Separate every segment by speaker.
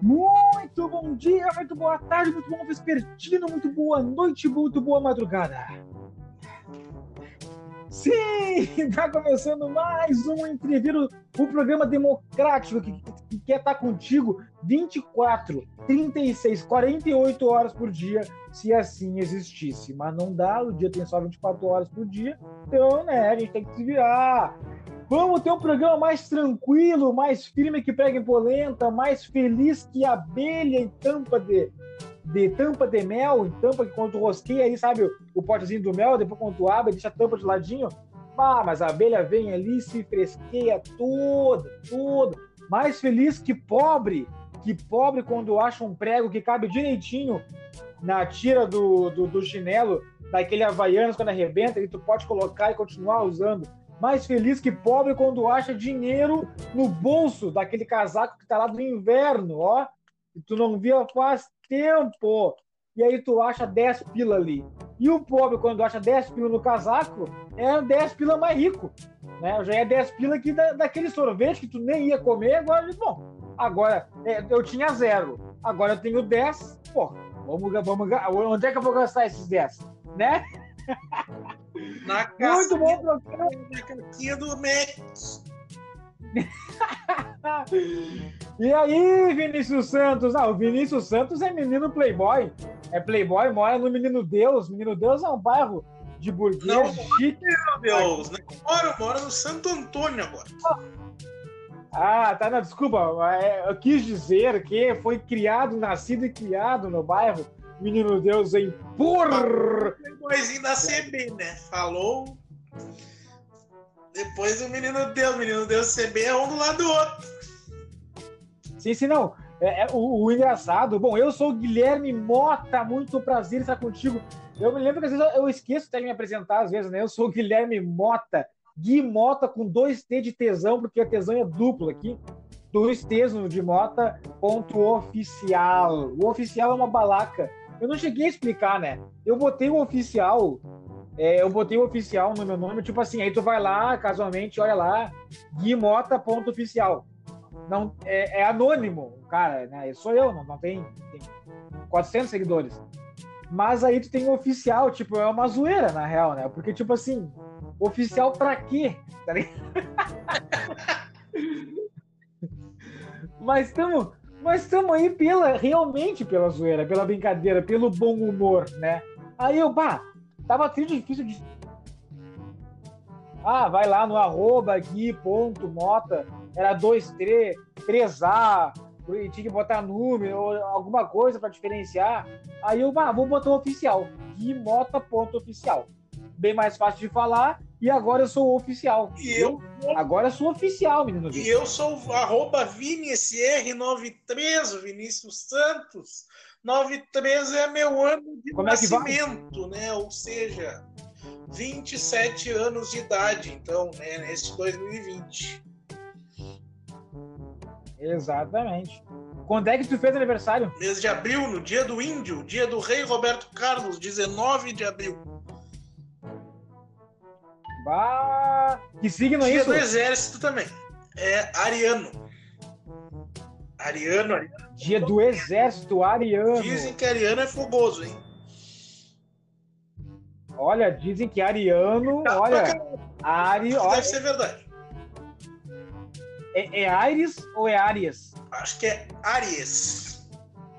Speaker 1: Muito bom dia, muito boa tarde, muito bom vespertino, muito boa noite, muito boa madrugada. Sim, está começando mais um Entreviro, o programa democrático que, que quer estar contigo 24, 36, 48 horas por dia, se assim existisse. Mas não dá, o dia tem só 24 horas por dia, então, né, a gente tem que se virar. Vamos ter um programa mais tranquilo, mais firme que prega em polenta, mais feliz que abelha em tampa de, de tampa de mel, em tampa que quando rosqueia aí, sabe, o potezinho do mel, depois quando tu abre, deixa a tampa de ladinho. Ah, mas a abelha vem ali, se fresqueia toda, toda. Mais feliz que pobre, que pobre quando acha um prego que cabe direitinho na tira do, do, do chinelo, daquele Havaianas quando arrebenta, e tu pode colocar e continuar usando mais feliz que pobre quando acha dinheiro no bolso daquele casaco que tá lá do inverno, ó. E tu não via faz tempo. E aí tu acha 10 pila ali. E o pobre, quando acha 10 pila no casaco, é 10 pila mais rico. Né? Já é 10 pila aqui da, daquele sorvete que tu nem ia comer, agora, bom, agora é, eu tinha zero. Agora eu tenho 10, pô, vamos, vamos, onde é que eu vou gastar esses 10? Né?
Speaker 2: Na
Speaker 1: Muito bom programa.
Speaker 2: Na caquinha do Mac.
Speaker 1: e aí, Vinícius Santos? Ah, o Vinícius Santos é menino playboy. É playboy, mora no Menino Deus. Menino Deus é um bairro de burguês
Speaker 2: Não,
Speaker 1: chique.
Speaker 2: Meu Deus, né? Moro, moro no Santo Antônio agora.
Speaker 1: Ah, tá, não, desculpa. é, Eu quis dizer que foi criado, nascido e criado no bairro Menino Deus em por.
Speaker 2: Playboyzinho da CB, né? Falou. Depois o menino Deus, menino Deus CB é um do lado do outro.
Speaker 1: Sim, sim, não. É, é, o, o engraçado, bom, eu sou o Guilherme Mota, muito prazer estar contigo. Eu me lembro que às vezes eu esqueço até de me apresentar, às vezes, né? Eu sou o Guilherme Mota, Gui Mota com dois T de tesão, porque a tesão é duplo aqui. Dois T's no de Mota, ponto oficial. O oficial é uma balaca. Eu não cheguei a explicar, né? Eu botei o oficial, é, eu botei o oficial no meu nome, tipo assim, aí tu vai lá, casualmente, olha lá, Gui Mota, ponto oficial. Não, é, é anônimo, cara, né? Sou eu, não, não tem, tem 400 seguidores. Mas aí tu tem o oficial, tipo, é uma zoeira, na real, né? Porque, tipo assim, oficial pra quê? Tá ligado? Mas estamos mas estamos aí pela, realmente pela zoeira, pela brincadeira, pelo bom humor, né? Aí eu, bah, tava triste difícil de. Ah, vai lá no arroba aqui, ponto, mota, era 2, 3, 3A, e tinha que botar número alguma coisa para diferenciar. Aí eu, bah, vou botar o oficial, Gui Mota, ponto oficial. Bem mais fácil de falar e agora eu sou oficial.
Speaker 2: E eu,
Speaker 1: agora eu sou oficial, menino.
Speaker 2: E eu sou arroba ViniSR93, Vinícius Santos. 93 é meu ano de
Speaker 1: Como
Speaker 2: nascimento, é né? Ou seja, 27 anos de idade, então, né, nesse 2020.
Speaker 1: Exatamente. Quando é que tu fez aniversário?
Speaker 2: Mês de abril, no dia do índio, dia do rei Roberto Carlos, 19 de abril.
Speaker 1: Bah, que signo é
Speaker 2: Dia
Speaker 1: isso?
Speaker 2: do exército também. É ariano. Ariano, ariano.
Speaker 1: Dia do exército ariano.
Speaker 2: Dizem que ariano é fogoso, hein?
Speaker 1: Olha, dizem que ariano, olha, Ari,
Speaker 2: Deve
Speaker 1: olha,
Speaker 2: ser verdade.
Speaker 1: é, é Ares ou é Arias?
Speaker 2: Acho que é Aries.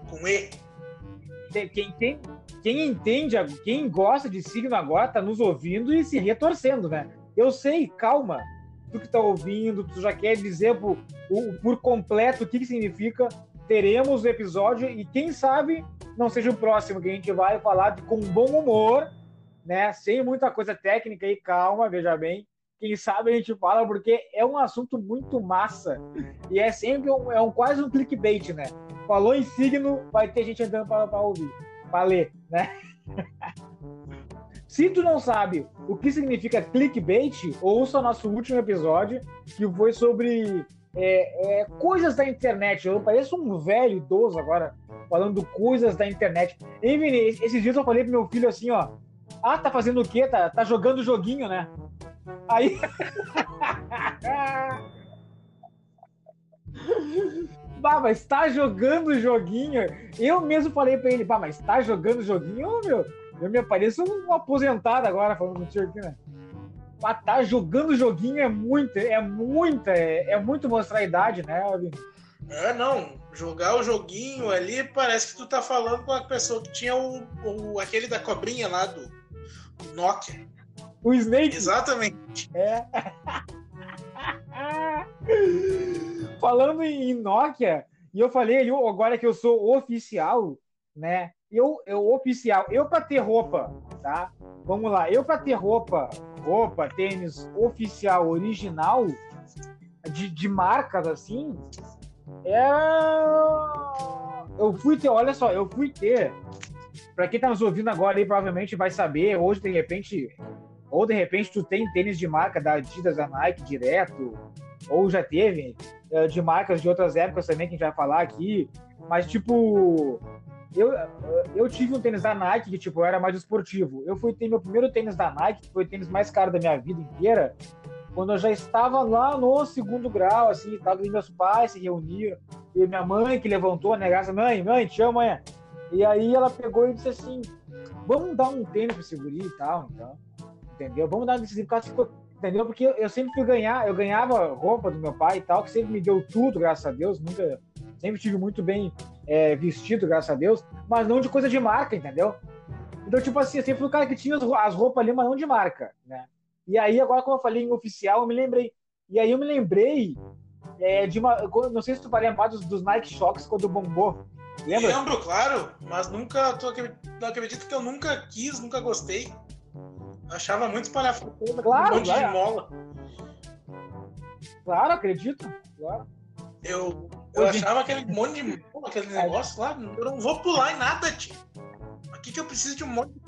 Speaker 2: Com E.
Speaker 1: Quem, tem, quem entende, quem gosta de signo agora tá nos ouvindo e se retorcendo, né? Eu sei, calma. Tu que tá ouvindo, tu já quer dizer por, por completo o que, que significa. Teremos o episódio e quem sabe não seja o próximo que a gente vai falar de, com bom humor, né? Sem muita coisa técnica e calma, veja bem. Quem sabe a gente fala porque é um assunto muito massa e é sempre um, é um quase um clickbait, né? Falou em signo, vai ter gente entrando para ouvir, para né? Se tu não sabe o que significa clickbait, ouça o nosso último episódio, que foi sobre é, é, coisas da internet. Eu pareço um velho idoso agora, falando coisas da internet. Hein, Vini, esses dias eu falei pro meu filho assim, ó. Ah, tá fazendo o quê? Tá, tá jogando joguinho, né? Aí. Bah, mas tá jogando joguinho. Eu mesmo falei pra ele, bah, mas tá jogando joguinho, Ô, meu. Eu me apareço um aposentado agora falando contigo aqui, né? Bah, tá jogando joguinho é muito, é muita, é, é muito mostrar a idade, né, Alvin?
Speaker 2: É, não. Jogar o joguinho ali parece que tu tá falando com a pessoa que tinha o, o aquele da cobrinha lá do Nokia.
Speaker 1: O Snake.
Speaker 2: Exatamente.
Speaker 1: É. Falando em Nokia, e eu falei ali agora que eu sou oficial, né? Eu, eu oficial, eu para ter roupa, tá? Vamos lá, eu para ter roupa, roupa, tênis oficial, original, de, de marcas assim, é. Eu fui ter, olha só, eu fui ter. Para quem tá nos ouvindo agora aí, provavelmente vai saber, hoje de repente, ou de repente tu tem tênis de marca da Adidas, da Nike direto, ou já teve, de marcas de outras épocas também que a gente vai falar aqui. Mas, tipo, eu, eu tive um tênis da Nike que, tipo, era mais esportivo. Eu fui ter meu primeiro tênis da Nike, que foi o tênis mais caro da minha vida inteira, quando eu já estava lá no segundo grau, assim, tava com meus pais se reuniram, e minha mãe que levantou a negaça, mãe, mãe, te amo, mãe. E aí ela pegou e disse assim, vamos dar um tênis pro seguri e tal, então, entendeu? Vamos dar um tênis, tipo, entendeu? Porque eu sempre fui ganhar, eu ganhava roupa do meu pai e tal, que sempre me deu tudo, graças a Deus, nunca, sempre tive muito bem é, vestido, graças a Deus, mas não de coisa de marca, entendeu? Então, tipo assim, eu sempre fui o cara que tinha as roupas ali, mas não de marca, né? E aí, agora, como eu falei em oficial, eu me lembrei. E aí eu me lembrei é, de uma. Não sei se tu vai lembrar dos, dos Nike Shocks quando bombou. Lembra?
Speaker 2: Lembro, claro, mas nunca. Tu não acredito que eu nunca quis, nunca gostei. Achava muito espalhafatoso,
Speaker 1: claro,
Speaker 2: um monte
Speaker 1: claro.
Speaker 2: de mola.
Speaker 1: Claro, acredito. Claro.
Speaker 2: Eu, eu Hoje... achava aquele monte de mola, aquele negócio lá. Eu não vou pular em nada, tio. Aqui que eu preciso de um monte de.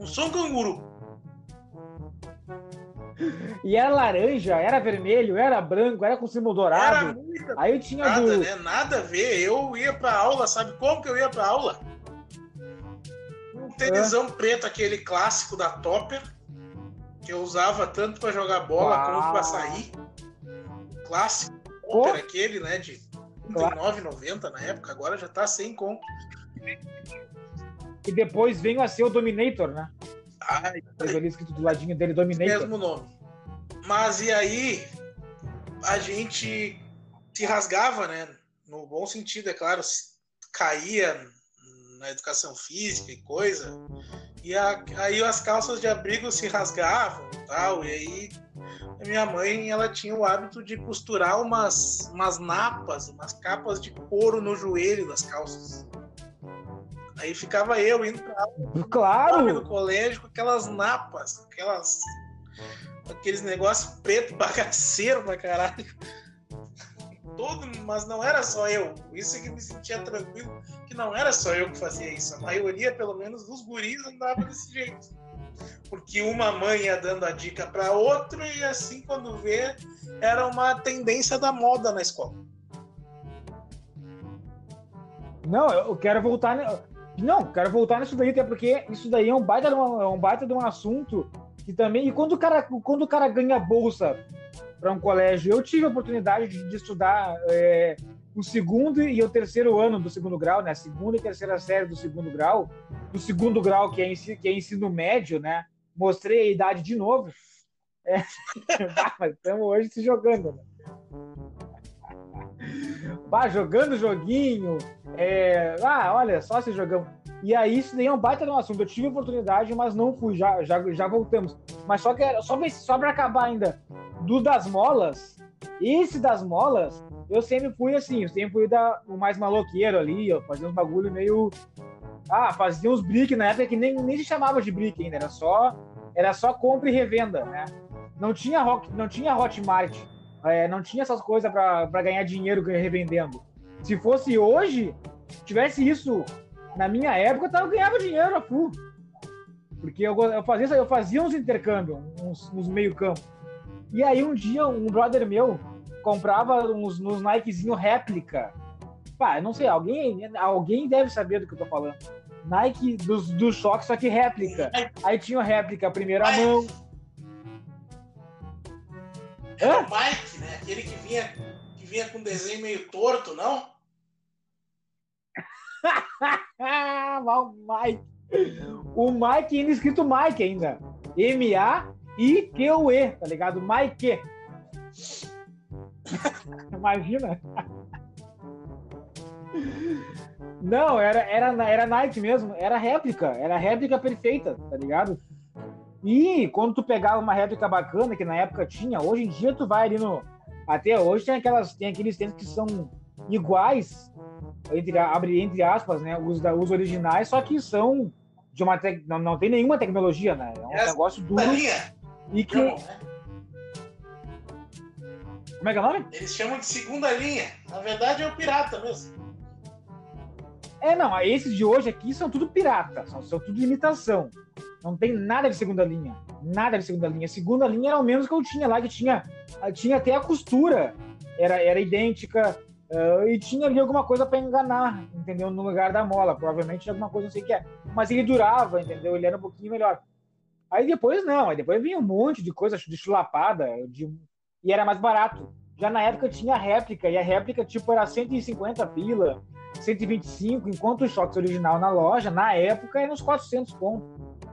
Speaker 2: um, som canguru.
Speaker 1: E era laranja, era vermelho, era branco, era com símbolo dourado. Era muita... Aí tinha
Speaker 2: nada,
Speaker 1: do...
Speaker 2: né? Nada a ver. Eu ia pra aula, sabe como que eu ia pra aula? Tênisão é. preto, aquele clássico da Topper, que eu usava tanto para jogar bola Uau. como para sair. Clássico Topper, aquele, né? De R$39,90 na época, agora já tá sem conto.
Speaker 1: E depois veio a ser o Dominator, né?
Speaker 2: Ai,
Speaker 1: ali escrito do ladinho dele, Dominator.
Speaker 2: Mesmo nome. Mas e aí, a gente se rasgava, né? No bom sentido, é claro, caía na educação física e coisa. E a, aí as calças de abrigo se rasgavam e tal. E aí a minha mãe ela tinha o hábito de costurar umas, umas napas, umas capas de couro no joelho das calças. Aí ficava eu indo pra aula,
Speaker 1: claro.
Speaker 2: no colégio com aquelas napas, aquelas aqueles negócios preto bagaceiro pra caralho. Todo, mas não era só eu. Isso é que me sentia tranquilo, que não era só eu que fazia isso. A maioria, pelo menos, dos guris andava desse jeito. Porque uma mãe ia dando a dica para outra e assim, quando vê, era uma tendência da moda na escola.
Speaker 1: Não, eu quero voltar. Não, quero voltar nisso daí, até porque isso daí é um baita é um, baita de um assunto que também. E quando o cara, quando o cara ganha bolsa para um colégio, eu tive a oportunidade de, de estudar é, o segundo e o terceiro ano do segundo grau, né? Segunda e terceira série do segundo grau. Do segundo grau, que é, ensino, que é ensino médio, né? Mostrei a idade de novo. É. estamos hoje se jogando, né? bah, jogando joguinho. É... Ah, olha, só se jogamos. E aí, isso daí é um baita no assunto. Eu tive oportunidade, mas não fui, já, já, já voltamos. Mas só que só, só para acabar ainda, do das molas, esse das molas, eu sempre fui assim, eu sempre fui da, o mais maloqueiro ali, eu fazia uns bagulho meio. Ah, fazia uns brick na época que nem, nem se chamava de brick ainda, era só, era só compra e revenda, né? Não tinha, rock, não tinha Hotmart é, não tinha essas coisas para ganhar dinheiro revendendo. Se fosse hoje, tivesse isso na minha época, eu ganhava dinheiro a full. Porque eu, eu, fazia, eu fazia uns intercâmbios, uns, uns meio-campo. E aí um dia um brother meu comprava uns, uns Nikezinho réplica. Pá, não sei, alguém, alguém deve saber do que eu tô falando. Nike dos, dos choques, só que réplica. Aí tinha réplica primeira mão,
Speaker 2: era o Mike, né? Aquele que vinha, que que vinha com desenho meio torto, não?
Speaker 1: o Mike. O Mike ainda escrito Mike ainda. M-A-I-Q-U-E, tá ligado? Mike. Imagina. Não, era, era, era Nike mesmo, era réplica, era réplica perfeita, tá ligado? E quando tu pegava uma réplica bacana, que na época tinha, hoje em dia tu vai ali no. Até hoje tem aquelas, tem aqueles tênis que são iguais, entre, abre entre aspas, né? Os, os originais, só que são de uma te... não, não tem nenhuma tecnologia, né? É um Essa negócio duro. E que. Né? Como é que é o nome?
Speaker 2: Eles chamam de segunda linha. Na verdade é o pirata mesmo.
Speaker 1: É, não, esses de hoje aqui são tudo pirata, são, são tudo imitação. Não tem nada de segunda linha. Nada de segunda linha. Segunda linha era o menos que eu tinha lá, que tinha, tinha até a costura. Era, era idêntica. Uh, e tinha ali alguma coisa para enganar, entendeu? No lugar da mola. Provavelmente alguma coisa, não sei o que é. Mas ele durava, entendeu? Ele era um pouquinho melhor. Aí depois não, aí depois vinha um monte de coisa de chulapada, de... e era mais barato. Já na época tinha réplica, e a réplica tipo era 150 pila, 125, enquanto o Shox original na loja, na época, era uns 400 pontos.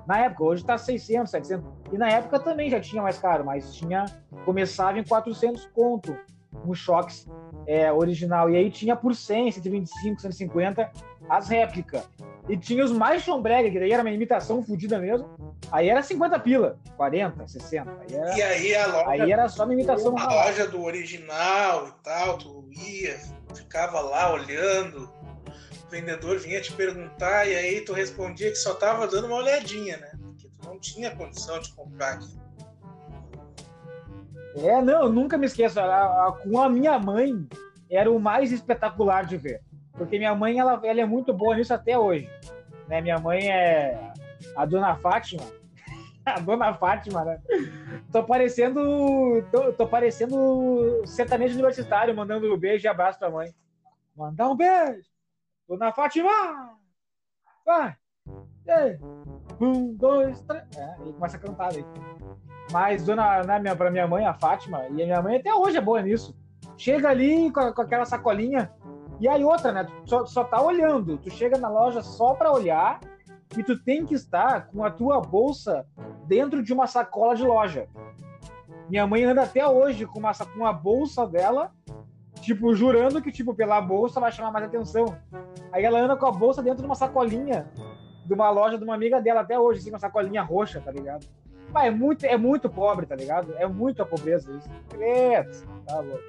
Speaker 1: Na época, hoje está 600, 700. E na época também já tinha mais caro, mas tinha começava em 400 conto no Shox é, original. E aí tinha por 100, 125, 150 as réplicas. E tinha os mais chombrega, que daí era uma imitação fodida mesmo. Aí era 50 pila, 40, 60. Aí era,
Speaker 2: e aí a loja.
Speaker 1: Aí era só uma imitação.
Speaker 2: A loja do original e tal, tu ia, ficava lá olhando. O vendedor vinha te perguntar e aí tu respondia que só tava dando uma olhadinha, né? Porque tu não tinha condição de comprar aqui.
Speaker 1: É, não, eu nunca me esqueço. A, a, com a minha mãe era o mais espetacular de ver. Porque minha mãe, ela, ela é muito boa nisso até hoje. Né? Minha mãe é a dona Fátima. a dona Fátima, né? Tô parecendo. Tô, tô parecendo sertanejo universitário, mandando um beijo e abraço pra mãe. Mandar um beijo! Dona Fátima! Vai! Um, dois, três. É, e começa a cantar aí. Mas dona, né, minha, pra minha mãe, a Fátima, e a minha mãe até hoje é boa nisso. Chega ali com, com aquela sacolinha. E aí outra, né? Tu só, só tá olhando. Tu chega na loja só pra olhar e tu tem que estar com a tua bolsa dentro de uma sacola de loja. Minha mãe anda até hoje com uma, com uma bolsa dela, tipo, jurando que, tipo, pela bolsa vai chamar mais atenção. Aí ela anda com a bolsa dentro de uma sacolinha de uma loja de uma amiga dela até hoje, assim, uma sacolinha roxa, tá ligado? Mas é muito, é muito pobre, tá ligado? É muito a pobreza isso. É, tá louco.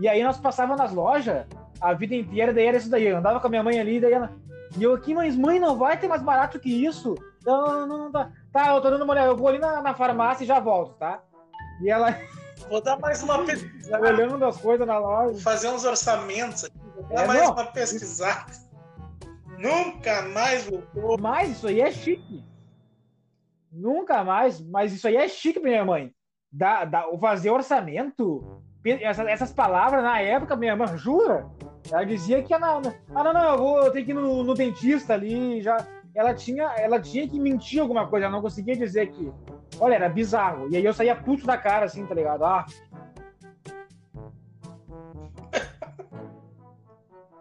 Speaker 1: E aí nós passávamos nas lojas a vida inteira, daí era isso daí. Eu andava com a minha mãe ali, daí ela. E eu aqui, mas mãe, não vai ter mais barato que isso. Não, não, não, não tá. Tá, eu tô dando uma olhada, eu vou ali na, na farmácia e já volto, tá? E ela.
Speaker 2: Vou dar mais uma pesquisada.
Speaker 1: Olhando as coisas na loja. Vou
Speaker 2: fazer uns orçamentos aqui. Vou dar é, mais não. uma pesquisada. Nunca mais voltou.
Speaker 1: Mas isso aí é chique. Nunca mais, mas isso aí é chique pra minha mãe. Da, da, fazer orçamento, essas, essas palavras na época, minha mãe, jura? Ela dizia que ia na, ah, não, não, eu vou tenho que ir no, no, dentista ali, já. Ela tinha, ela tinha que mentir alguma coisa, ela não conseguia dizer que. Olha, era bizarro. E aí eu saía puto da cara, assim, tá ligado? Ah.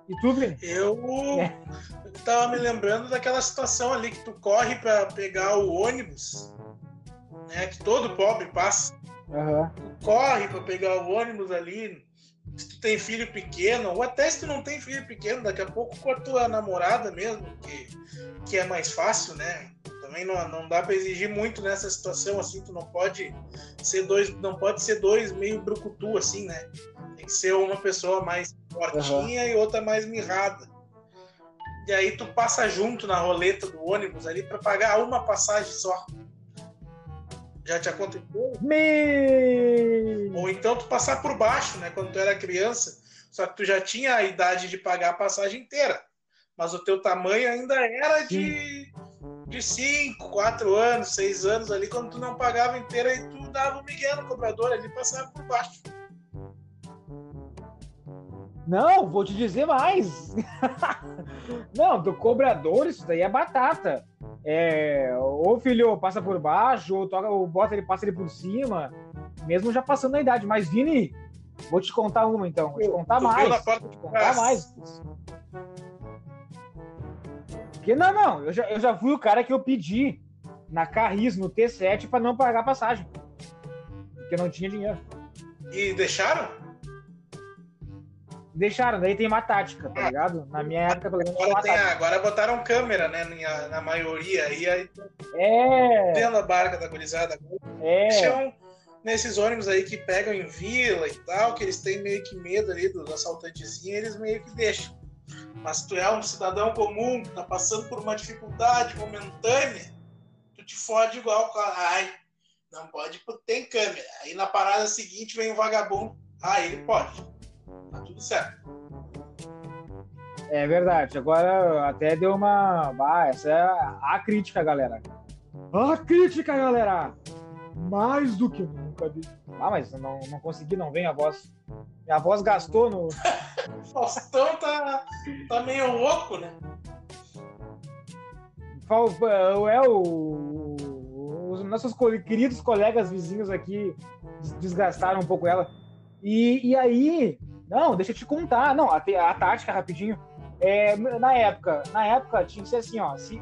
Speaker 1: E tu, Vini?
Speaker 2: Eu. É tava me lembrando daquela situação ali que tu corre para pegar o ônibus, né? Que todo pobre passa.
Speaker 1: Uhum.
Speaker 2: Tu corre para pegar o ônibus ali. Se tu tem filho pequeno, ou até se tu não tem filho pequeno, daqui a pouco com a tua namorada mesmo, que, que é mais fácil, né? Também não, não dá para exigir muito nessa situação assim, tu não pode ser dois, não pode ser dois meio brucutu assim, né? Ser uma pessoa mais fortinha uhum. e outra mais mirrada e aí tu passa junto na roleta do ônibus ali para pagar uma passagem só. Já te aconteceu?
Speaker 1: Me...
Speaker 2: Ou então tu passar por baixo, né? Quando tu era criança, só que tu já tinha a idade de pagar a passagem inteira. Mas o teu tamanho ainda era de, de 5, 4 anos, 6 anos ali, quando tu não pagava inteira e tu dava o Miguel no cobrador ali passava por baixo.
Speaker 1: Não, vou te dizer mais. não, do cobrador, isso daí é batata. É, ou filho passa por baixo, ou, toca, ou bota ele, passa ele por cima, mesmo já passando a idade. Mas, Vini, Vou te contar uma então. Vou te contar mais. Vou te contar mais. Porque não, não. Eu já, eu já fui o cara que eu pedi na Carris, no T7, para não pagar passagem. Porque não tinha dinheiro.
Speaker 2: E deixaram?
Speaker 1: Deixaram, daí tem uma tática, tá ligado? Na minha época, pelo menos.
Speaker 2: Agora, tem, agora botaram câmera, né? Na, na maioria. E aí.
Speaker 1: É.
Speaker 2: Tendo a barca da gurizada.
Speaker 1: É.
Speaker 2: Deixam nesses ônibus aí que pegam em vila e tal, que eles têm meio que medo ali dos assaltantezinhos, eles meio que deixam. Mas tu é um cidadão comum, que tá passando por uma dificuldade momentânea, tu te fode igual, ai, não pode, tem câmera. Aí na parada seguinte vem um vagabundo, ah, ele pode. Tudo certo.
Speaker 1: É verdade. Agora até deu uma. Ah, essa é a crítica, galera. A crítica, galera! Mais do que nunca. Ah, mas não, não consegui, não vem a voz. Minha voz gastou no.
Speaker 2: Faustão tá, tá meio louco, né?
Speaker 1: É o, os nossos queridos colegas vizinhos aqui desgastaram um pouco ela. E, e aí, não, deixa eu te contar. Não, a, a tática rapidinho. É, na época, na época tinha que ser assim, ó. Se,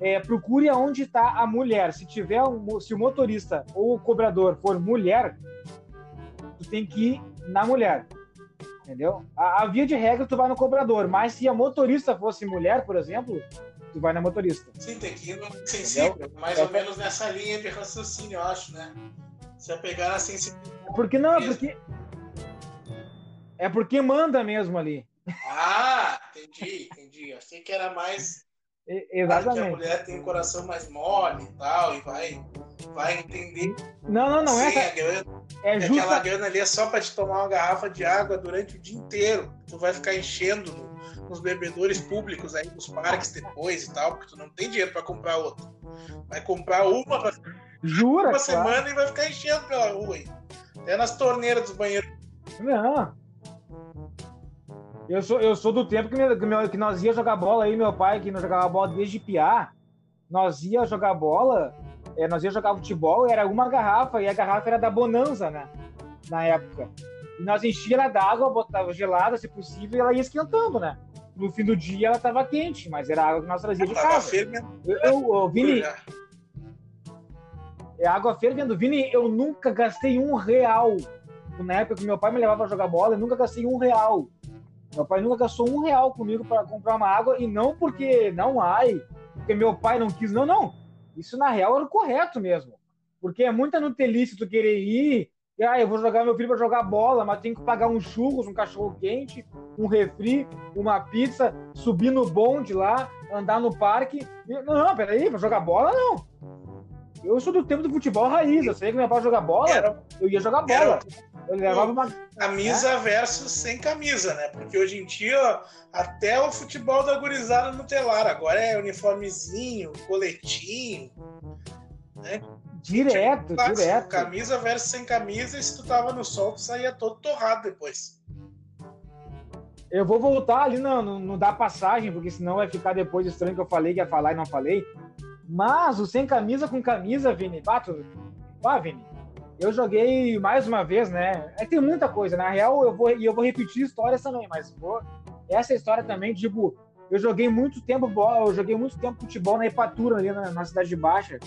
Speaker 1: é, procure aonde está a mulher. Se tiver um, se o motorista ou o cobrador for mulher, tu tem que ir na mulher. Entendeu? A, a, via de regra tu vai no cobrador, mas se a motorista fosse mulher, por exemplo, tu vai na motorista.
Speaker 2: Sim, tem que ir no sensível, mais é, ou menos nessa linha de raciocínio, eu acho, né? Se eu pegar na sensibilidade.
Speaker 1: Porque não, porque é porque manda mesmo ali.
Speaker 2: Ah, entendi, entendi. Achei que era mais.
Speaker 1: Exatamente.
Speaker 2: a mulher tem um coração mais mole e tal, e vai, vai entender.
Speaker 1: Não, não, não.
Speaker 2: Sim, essa... grana, é justa... Aquela grana ali é só para te tomar uma garrafa de água durante o dia inteiro. Tu vai ficar enchendo no, nos bebedores públicos aí, nos parques depois e tal, porque tu não tem dinheiro para comprar outra. Vai comprar uma pra...
Speaker 1: Jura,
Speaker 2: uma claro. semana e vai ficar enchendo pela rua aí. Até nas torneiras dos banheiros.
Speaker 1: Não. Eu sou, eu sou do tempo que, meu, que nós ia jogar bola aí, meu pai, que nós jogava bola desde piá. Nós ia jogar bola, é, nós ia jogar futebol, era uma garrafa, e a garrafa era da Bonanza, né? Na época. E nós enchia ela d'água, botava gelada, se possível, e ela ia esquentando, né? No fim do dia ela estava quente, mas era água que nós trazíamos de casa. Eu, eu, eu, Vini, é água fervendo. Vini, eu nunca gastei um real. Na época que meu pai me levava a jogar bola, eu nunca gastei um real meu pai nunca gastou um real comigo para comprar uma água e não porque não ai, porque meu pai não quis, não, não. Isso na real era o correto mesmo, porque é muita nutelice tu querer ir. E, ah, eu vou jogar meu filho para jogar bola, mas tem que pagar um churros, um cachorro quente, um refri, uma pizza, subir no bonde lá, andar no parque. E, não, não, peraí, para jogar bola não. Eu sou do tempo do futebol raiz, eu sei que meu pai jogar bola, era, eu ia jogar bola. Eu levava uma.
Speaker 2: Camisa né? versus sem camisa, né? Porque hoje em dia, até o futebol da gurizada no telar. Agora é uniformezinho, coletinho. Né?
Speaker 1: Direto, tipo, direto.
Speaker 2: Camisa versus sem camisa, e se tu tava no sol, tu saía todo torrado depois.
Speaker 1: Eu vou voltar ali no, no, no da passagem, porque senão vai ficar depois estranho que eu falei que ia falar e não falei. Mas o sem camisa com camisa, Vini, bato. Vá, Vini, eu joguei mais uma vez, né? É tem muita coisa. Na real, eu vou, e eu vou repetir histórias também, mas vou, essa história também, tipo, eu joguei muito tempo bola, eu joguei muito tempo futebol na Epatura, ali na, na Cidade de Baixa,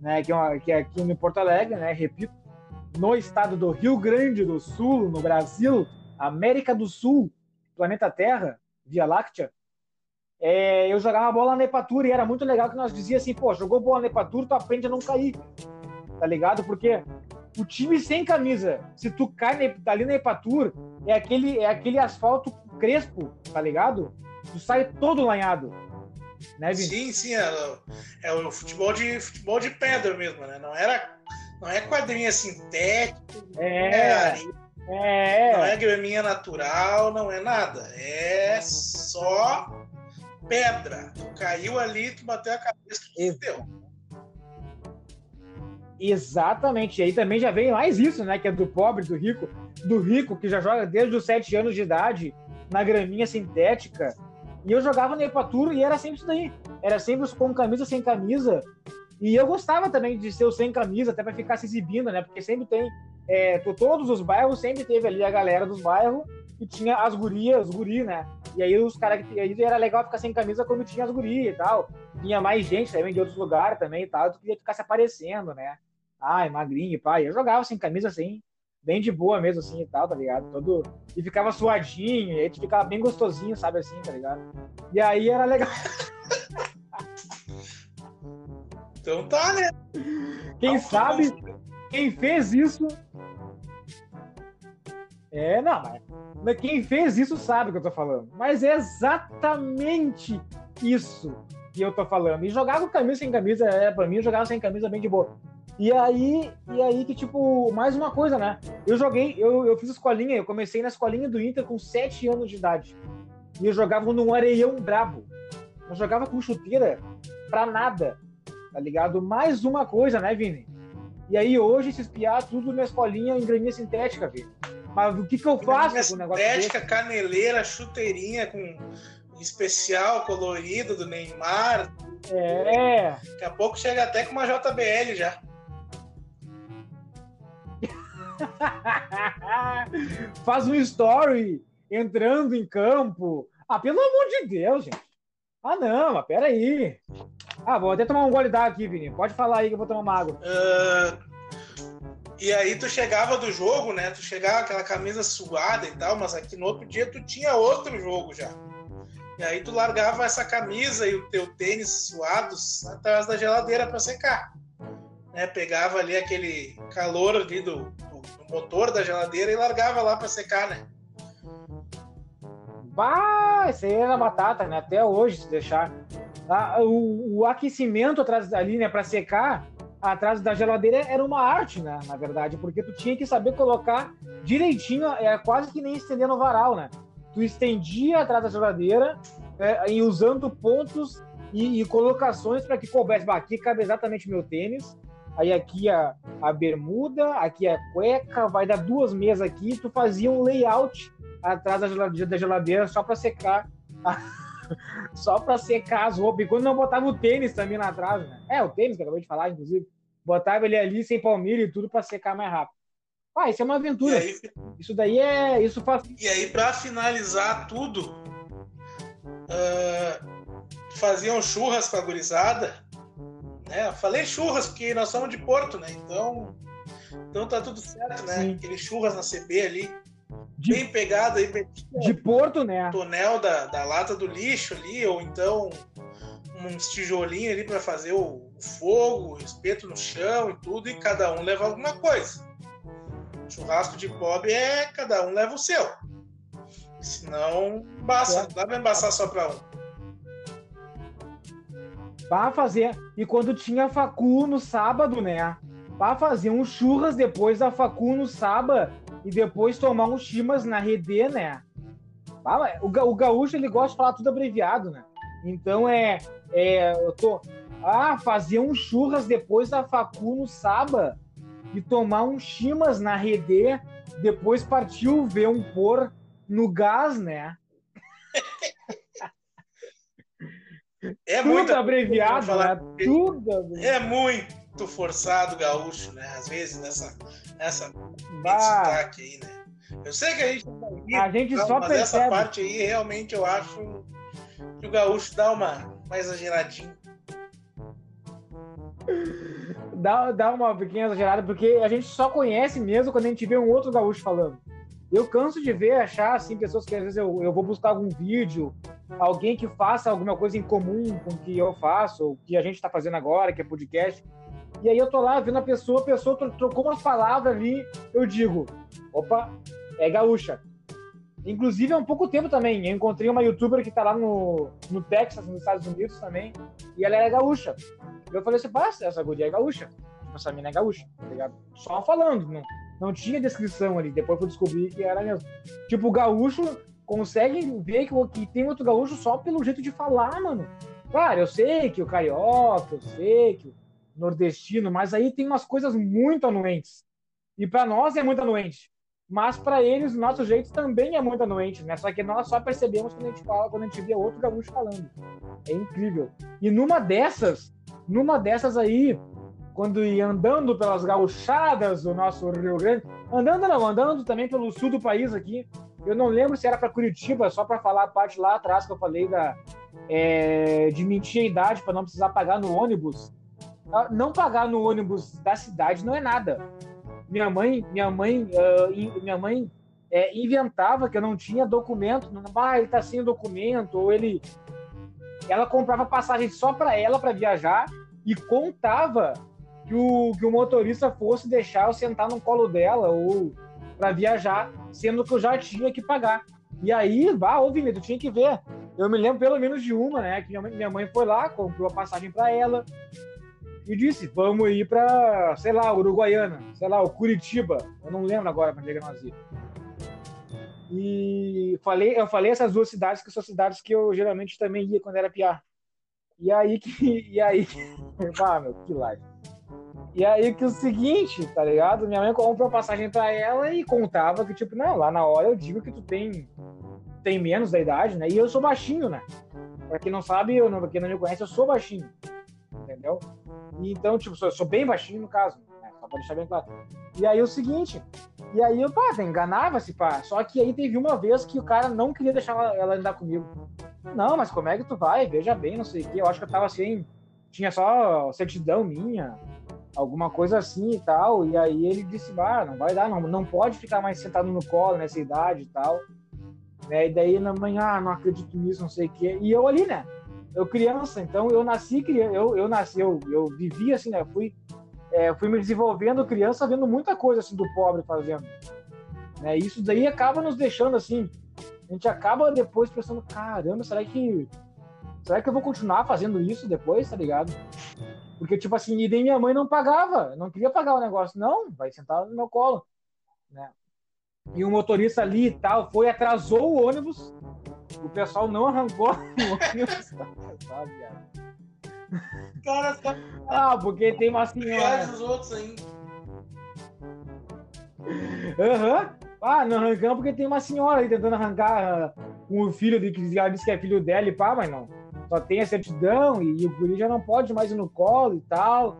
Speaker 1: né? Que é, uma, que é aqui em Porto Alegre, né? Repito, no estado do Rio Grande do Sul, no Brasil, América do Sul, planeta Terra, Via Láctea. É, eu jogava bola na Epatura e era muito legal que nós dizia assim, pô, jogou bola na Epatura, tu aprende a não cair tá ligado? Porque o time sem camisa, se tu cai na, ali na Epatur, é aquele, é aquele asfalto crespo, tá ligado? Tu sai todo lanhado. Né,
Speaker 2: Vini? Sim, sim, é, é, o futebol de, futebol de pedra mesmo, né? Não era. Não é quadrinha sintética,
Speaker 1: é,
Speaker 2: não é, é, não é graminha natural, não é nada. É só pedra. Tu caiu ali, tu bateu a cabeça, tu fudeu.
Speaker 1: Exatamente. E aí também já vem mais isso, né? Que é do pobre, do rico, do rico que já joga desde os sete anos de idade na graminha sintética. E eu jogava no Epaturo e era sempre isso daí. Era sempre com camisa sem camisa. E eu gostava também de ser o sem camisa, até para ficar se exibindo, né? Porque sempre tem é, todos os bairros sempre teve ali a galera dos bairros e tinha as gurias, os guri, né? E aí os caras que aí era legal ficar sem camisa quando tinha as gurias e tal. Tinha mais gente também de outros lugares também e tal, tu queria ficar se aparecendo, né? Ai, magrinho, pai. Eu jogava sem camisa assim, bem de boa mesmo, assim e tal, tá ligado? Todo... E ficava suadinho, e aí tu ficava bem gostosinho, sabe assim, tá ligado? E aí era legal.
Speaker 2: Então tá, né?
Speaker 1: Quem sabe, quem fez isso. É, não, mas quem fez isso sabe o que eu tô falando. Mas é exatamente isso que eu tô falando. E jogar com camisa sem camisa, é, pra mim, jogar sem camisa bem de boa. E aí, e aí que, tipo, mais uma coisa, né? Eu joguei, eu, eu fiz escolinha, eu comecei na escolinha do Inter com 7 anos de idade. E eu jogava num areião brabo. Eu jogava com chuteira pra nada, tá ligado? Mais uma coisa, né, Vini? E aí hoje se espiar tudo na escolinha em graminha sintética, Vini. Mas o que que eu faço com o negócio
Speaker 2: Sintética, caneleira, chuteirinha com especial colorido do Neymar.
Speaker 1: É.
Speaker 2: Daqui a pouco chega até com uma JBL já.
Speaker 1: Faz um story entrando em campo. Ah, pelo amor de Deus, gente. Ah, não, mas peraí. Ah, vou até tomar um gole d'água aqui, Vini. Pode falar aí que eu vou tomar uma água.
Speaker 2: Uh, e aí tu chegava do jogo, né? Tu chegava aquela camisa suada e tal, mas aqui no outro dia tu tinha outro jogo já. E aí tu largava essa camisa e o teu tênis suados atrás da geladeira para secar. Né? Pegava ali aquele calor ali do, do, do motor da geladeira e largava lá para secar, né?
Speaker 1: Bah, isso aí era batata, né? Até hoje, se deixar. Ah, o, o, aquecimento atrás ali, né, para secar, atrás da geladeira era uma arte, né? Na verdade, porque tu tinha que saber colocar direitinho, é quase que nem estender no varal, né? Tu estendia atrás da geladeira é, e usando pontos e, e colocações para que coubesse. Bah, aqui cabe exatamente meu tênis, aí aqui a, a bermuda, aqui a cueca, vai dar duas mesas aqui. Tu fazia um layout atrás da geladeira, da geladeira só para secar. só para secar as roupas. E quando não botava o tênis também lá atrás, né? É, o tênis que eu acabei de falar, inclusive. Botava ele ali sem palmilha e tudo para secar mais rápido. Ah, isso é uma aventura. Aí, isso daí é. Isso faz.
Speaker 2: E aí, para finalizar tudo, uh, faziam churras com a gurizada. Né? falei churras porque nós somos de Porto, né? Então, então tá tudo certo, né? Sim. Aquele churras na CB ali. De, bem pegado aí.
Speaker 1: De Porto, né?
Speaker 2: Tonel da, da lata do lixo ali, ou então uns tijolinhos ali para fazer o, o fogo, o espeto no chão e tudo, e cada um leva alguma coisa. Churrasco de pobre é cada um leva o seu. Senão, basta, dá pra embaçar só pra um.
Speaker 1: Pra fazer. E quando tinha facu no sábado, né? Pra fazer um churras depois da facu no sábado e depois tomar uns chimas na rede, né? O, o gaúcho ele gosta de falar tudo abreviado, né? Então é, é eu tô ah, fazer um churras depois da facu no sábado e tomar um chimas na rede, depois partiu ver um por no gás, né?
Speaker 2: É
Speaker 1: tudo muito abreviado, né? Tudo
Speaker 2: abreviado. É muito forçado gaúcho, né? Às vezes nessa nessa destaque aí, né? Eu sei que a gente
Speaker 1: a gente só mas percebe.
Speaker 2: essa parte aí realmente eu acho que o gaúcho dá uma mais exageradinha
Speaker 1: dá, dá uma pequena exagerada, porque a gente só conhece mesmo quando a gente vê um outro gaúcho falando. Eu canso de ver, achar, assim, pessoas que às vezes eu, eu vou buscar algum vídeo, alguém que faça alguma coisa em comum com o que eu faço, ou o que a gente está fazendo agora, que é podcast. E aí eu tô lá vendo a pessoa, a pessoa trocou umas palavras ali, eu digo, opa, é gaúcha. Inclusive, há um pouco tempo também, eu encontrei uma youtuber que tá lá no, no Texas, nos Estados Unidos também, e ela é gaúcha. Eu falei assim, pá, essa guria é gaúcha. Tipo, essa mina é gaúcha, tá ligado? Só falando, não, não tinha descrição ali. Depois eu descobri que era mesmo. Tipo, o gaúcho consegue ver que, que tem outro gaúcho só pelo jeito de falar, mano. Claro, eu sei que o carioca, eu sei que o nordestino, mas aí tem umas coisas muito anuentes. E para nós é muito anuente. Mas para eles, o nosso jeito também é muito anuente, né? Só que nós só percebemos quando a gente fala, quando a gente vê outro gaúcho falando. É incrível. E numa dessas, numa dessas aí, quando ia andando pelas gauchadas do nosso Rio Grande, andando não, andando também pelo sul do país aqui. Eu não lembro se era para Curitiba, só para falar a parte lá atrás que eu falei da é, de mentir a idade para não precisar pagar no ônibus. Ah, não pagar no ônibus da cidade não é nada. Minha mãe, minha mãe, uh, minha mãe é, inventava que eu não tinha documento, ah, ele tá sem documento, ou ele. Ela comprava passagem só para ela para viajar e contava que o, que o motorista fosse deixar eu sentar no colo dela ou para viajar, sendo que eu já tinha que pagar. E aí, vá, ô Vini, tu tinha que ver. Eu me lembro pelo menos de uma, né? Que minha mãe, minha mãe foi lá, comprou a passagem para ela e disse: vamos ir para, sei lá, Uruguaiana, sei lá, o Curitiba. Eu não lembro agora para onde é nós ia. E falei, eu falei essas duas cidades que são cidades que eu geralmente também ia quando era piá. E aí que. E aí. ah, meu, que live. E aí que o seguinte, tá ligado? Minha mãe comprou passagem pra ela e contava que, tipo, não, lá na hora eu digo que tu tem, tem menos da idade, né? E eu sou baixinho, né? Pra quem não sabe, eu não, pra quem não me conhece, eu sou baixinho. Entendeu? E então, tipo, sou, sou bem baixinho no caso, né? Só pra deixar bem claro. E aí o seguinte, e aí eu, pá, enganava-se, pá. Só que aí teve uma vez que o cara não queria deixar ela, andar comigo. Não, mas como é que tu vai? Veja bem, não sei o quê. Eu acho que eu tava assim, tinha só certidão minha alguma coisa assim e tal. E aí ele disse, ah, não vai dar, não, não pode ficar mais sentado no colo nessa idade e tal. Né? E daí na manhã, ah, não acredito nisso, não sei o quê. E eu ali, né? Eu criança, então eu nasci, eu, eu nasci, eu, eu vivi assim, né? fui, é, fui me desenvolvendo criança, vendo muita coisa assim do pobre fazendo. Né? Isso daí acaba nos deixando assim. A gente acaba depois pensando, caramba, será que. Será que eu vou continuar fazendo isso depois, tá ligado? Porque, tipo assim, e minha mãe não pagava, não queria pagar o negócio. Não, vai sentar no meu colo. Né? E o motorista ali e tal foi, atrasou o ônibus. O pessoal não arrancou o ônibus.
Speaker 2: Cara, tá...
Speaker 1: Ah, porque tem uma senhora.
Speaker 2: os outros ainda.
Speaker 1: Aham. Uhum. Ah, não arrancamos porque tem uma senhora aí tentando arrancar com uh, o filho de que ela disse que é filho dela e pá, mas não só tem a certidão e, e o guri já não pode mais ir no colo e tal.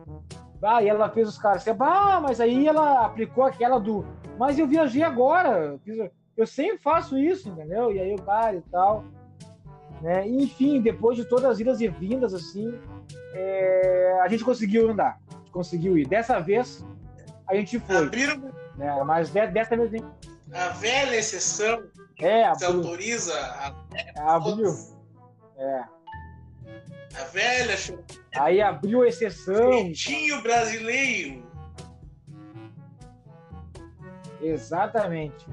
Speaker 1: Ah, e ela fez os caras assim, ah, mas aí ela aplicou aquela do, mas eu viajei agora, eu sempre faço isso, entendeu? E aí o cara e tal. Né? E, enfim, depois de todas as idas e vindas, assim, é... a gente conseguiu andar, conseguiu ir. Dessa vez, a gente foi.
Speaker 2: Abriram.
Speaker 1: Né? Mas dessa vez.
Speaker 2: A velha exceção
Speaker 1: é,
Speaker 2: se autoriza
Speaker 1: a. Abriu. É.
Speaker 2: A velha.
Speaker 1: Aí abriu exceção.
Speaker 2: Jeitinho brasileiro.
Speaker 1: Exatamente.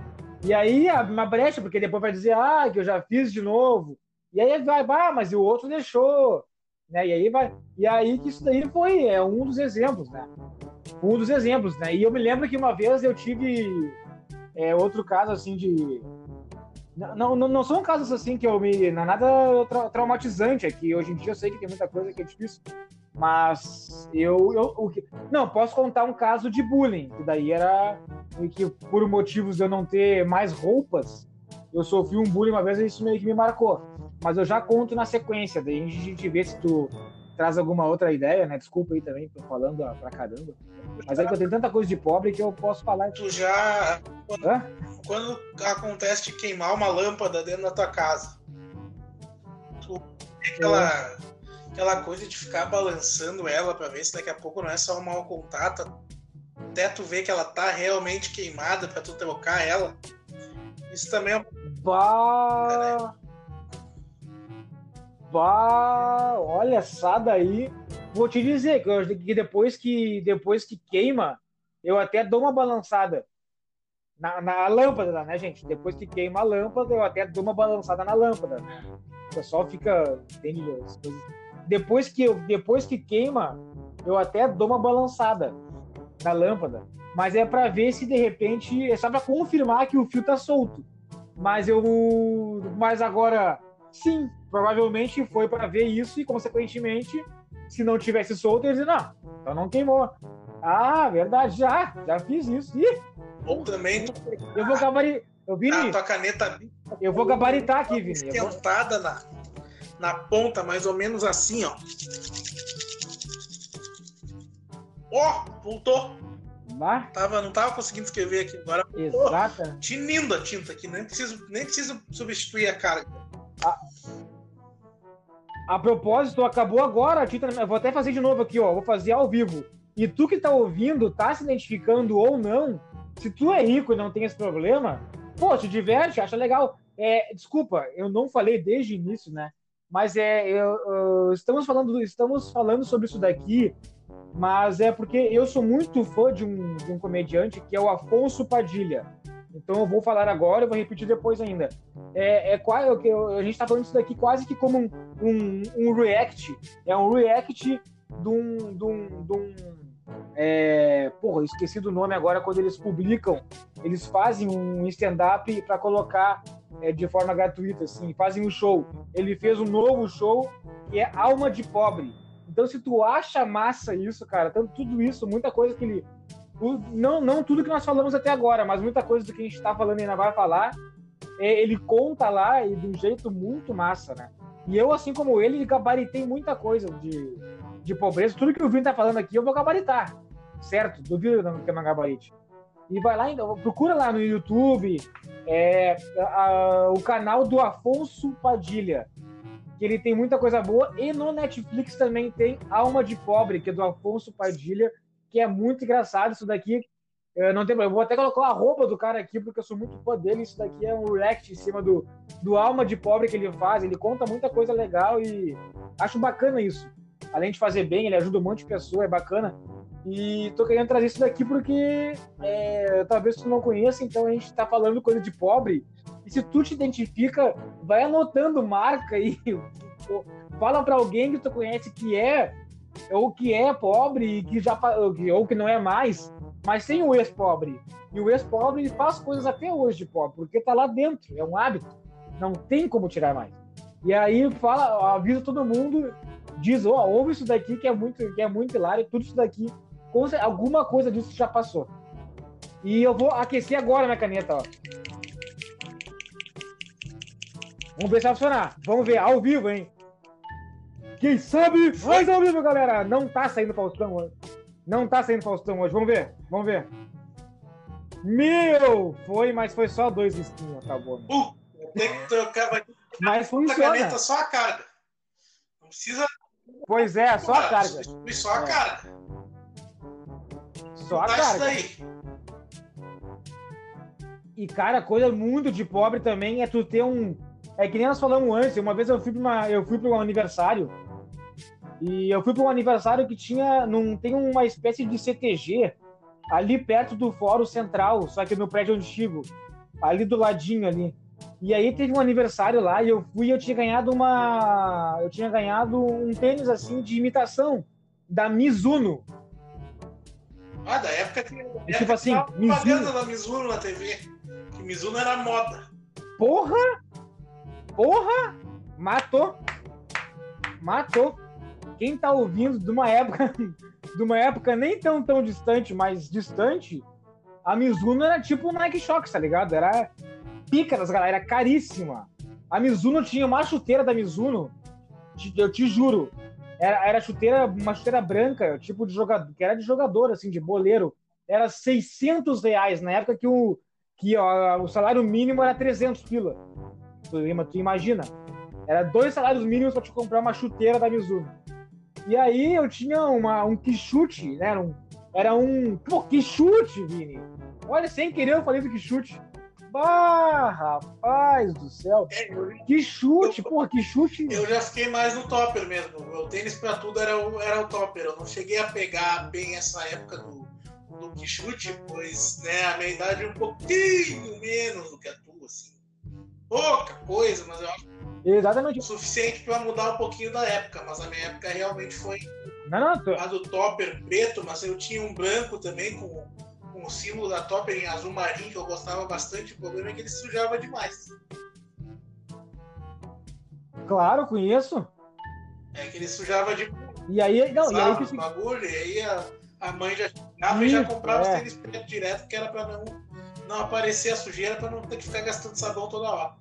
Speaker 1: E aí uma brecha, porque depois vai dizer, ah, que eu já fiz de novo. E aí vai, ah, mas o outro deixou. Né? E aí vai. E aí que isso daí foi é um dos exemplos, né? Um dos exemplos, né? E eu me lembro que uma vez eu tive é, outro caso assim de não, não, não são casos assim que eu me. É nada tra traumatizante aqui. Hoje em dia eu sei que tem muita coisa que é difícil. Mas eu. eu o que, não, posso contar um caso de bullying, que daí era. que por motivos de eu não ter mais roupas, eu sofri um bullying uma vez e isso meio que me marcou. Mas eu já conto na sequência, daí a gente vê se tu traz alguma outra ideia, né? Desculpa aí também, tô falando pra caramba. Mas é que eu tenho tanta coisa de pobre que eu posso falar.
Speaker 2: Tu já. Hã? quando acontece de queimar uma lâmpada dentro da tua casa, tu aquela. Aquela coisa de ficar balançando ela para ver se daqui a pouco não é só um mau contato, até tu ver que ela tá realmente queimada para tu trocar ela. Isso também é
Speaker 1: bah... né? bah, olha essa daí. Vou te dizer que depois que depois que queima, eu até dou uma balançada na, na lâmpada, né, gente? Depois que queima a lâmpada, eu até dou uma balançada na lâmpada. Né? O pessoal fica. Entende? Depois que, eu, depois que queima, eu até dou uma balançada na lâmpada. Mas é para ver se de repente. É só para confirmar que o fio tá solto. Mas eu. Mas agora, sim, provavelmente foi para ver isso e, consequentemente, se não tivesse solto, eles não, então não queimou. Ah, verdade, já, já fiz isso. Ih,
Speaker 2: ou também tu...
Speaker 1: Eu vou gabaritar. Eu, Vini,
Speaker 2: a tua caneta
Speaker 1: eu vou gabaritar aqui, Vini.
Speaker 2: Esquentada vou... na, na ponta, mais ou menos assim, ó. Ó, oh, voltou. Bah. Tava, não tava conseguindo escrever aqui agora.
Speaker 1: Exata.
Speaker 2: Tinindo a tinta aqui, nem preciso, nem preciso substituir a carga.
Speaker 1: A, a propósito, acabou agora a tinta. Vou até fazer de novo aqui, ó. Vou fazer ao vivo. E tu que tá ouvindo, tá se identificando ou não, se tu é rico e não tem esse problema, pô, te diverte, acha legal. É, desculpa, eu não falei desde o início, né? Mas é, eu, estamos falando, estamos falando sobre isso daqui mas é porque eu sou muito fã de um, de um comediante que é o Afonso Padilha. Então eu vou falar agora, eu vou repetir depois ainda. É, é quase, a gente está falando isso daqui quase que como um, um, um react. É um react de um. De um, de um é, porra, esqueci do nome agora quando eles publicam. Eles fazem um stand-up para colocar é, de forma gratuita, assim, fazem um show. Ele fez um novo show que é Alma de Pobre então, se tu acha massa isso, cara, tanto tudo isso, muita coisa que ele. Não, não tudo que nós falamos até agora, mas muita coisa do que a gente tá falando e ainda vai falar, é, ele conta lá e de um jeito muito massa, né? E eu, assim como ele, gabaritei muita coisa de, de pobreza. Tudo que o Vini tá falando aqui, eu vou gabaritar, certo? Duvido que é uma gabarite. E vai lá, então, procura lá no YouTube é, a, o canal do Afonso Padilha que ele tem muita coisa boa. E no Netflix também tem Alma de Pobre, que é do Afonso Padilha, que é muito engraçado. Isso daqui, eu não tem Eu vou até colocar a roupa do cara aqui, porque eu sou muito fã dele. Isso daqui é um react em cima do, do Alma de Pobre que ele faz. Ele conta muita coisa legal e acho bacana isso. Além de fazer bem, ele ajuda um monte de pessoa, é bacana. E tô querendo trazer isso daqui porque é, talvez tu não conheça, então a gente tá falando coisa de pobre e se tu te identifica, vai anotando marca aí. Fala para alguém que tu conhece que é ou que é pobre e que já ou que não é mais, mas tem o ex-pobre. E o ex-pobre faz coisas até hoje de pobre, porque tá lá dentro, é um hábito. Não tem como tirar mais. E aí fala, avisa todo mundo, diz, ó, oh, ouve isso daqui que é muito, que é muito hilário, tudo isso daqui, alguma coisa disso já passou. E eu vou aquecer agora minha caneta, ó. Vamos ver se vai funcionar. Vamos ver, ao vivo, hein? Quem sabe faz ao vivo, galera. Não tá saindo Faustão hoje. Não tá saindo Faustão hoje. Vamos ver, vamos ver. Meu! Foi, mas foi só dois risquinhos, acabou. Tá
Speaker 2: uh, tem que trocar.
Speaker 1: Mas funciona. A
Speaker 2: caneta só a carga. Não precisa.
Speaker 1: Pois é, só a carga.
Speaker 2: Só a carga.
Speaker 1: Só a carga. Isso daí. E, cara, coisa muito de pobre também é tu ter um é que nem nós falamos antes, uma vez eu fui para eu fui para um aniversário e eu fui para um aniversário que tinha não tem uma espécie de CTG ali perto do Fórum Central, só que no prédio antigo, ali do ladinho ali. E aí teve um aniversário lá e eu fui, eu tinha ganhado uma, eu tinha ganhado um tênis assim de imitação da Mizuno.
Speaker 2: Ah, da época que
Speaker 1: e, tipo assim,
Speaker 2: Mizuno. da Mizuno na TV. Que Mizuno era moda.
Speaker 1: Porra! Porra! Matou! Matou! Quem tá ouvindo de uma época, de uma época nem tão tão distante, mas distante, a Mizuno era tipo o Nike Shox, tá ligado? Era pica das galera, era caríssima. A Mizuno tinha uma chuteira da Mizuno, eu te juro, era, era chuteira, uma chuteira branca, tipo de jogador, que era de jogador, assim, de boleiro. Era 600 reais, na época que o, que ó, o salário mínimo era 300 pila. Tu, tu imagina? Era dois salários mínimos para te comprar uma chuteira da Mizuno. E aí eu tinha uma, um quichute, né? Era um, era um. Pô, quichute, Vini! Olha, sem querer eu falei do quichute. Bah, rapaz do céu. É, que chute, eu, porra, que chute.
Speaker 2: Eu já fiquei mais no topper mesmo. O meu tênis pra tudo era o, era o topper. Eu não cheguei a pegar bem essa época do, do que chute, pois né, a minha idade é um pouquinho menos do que a tua, assim pouca coisa, mas eu acho
Speaker 1: Exatamente.
Speaker 2: o suficiente para mudar um pouquinho da época. Mas a minha época realmente foi
Speaker 1: não, não, tô...
Speaker 2: a do Topper preto, mas eu tinha um branco também com, o símbolo da Topper em azul marinho que eu gostava bastante. O problema é que ele sujava demais.
Speaker 1: Claro, conheço.
Speaker 2: É que ele sujava de.
Speaker 1: E aí, não, e aí
Speaker 2: que... bagulho, e aí a, a mãe já chegava e já comprava é. os tênis preto direto, que era para não, não aparecer a sujeira, para não ter que ficar gastando sabão toda hora.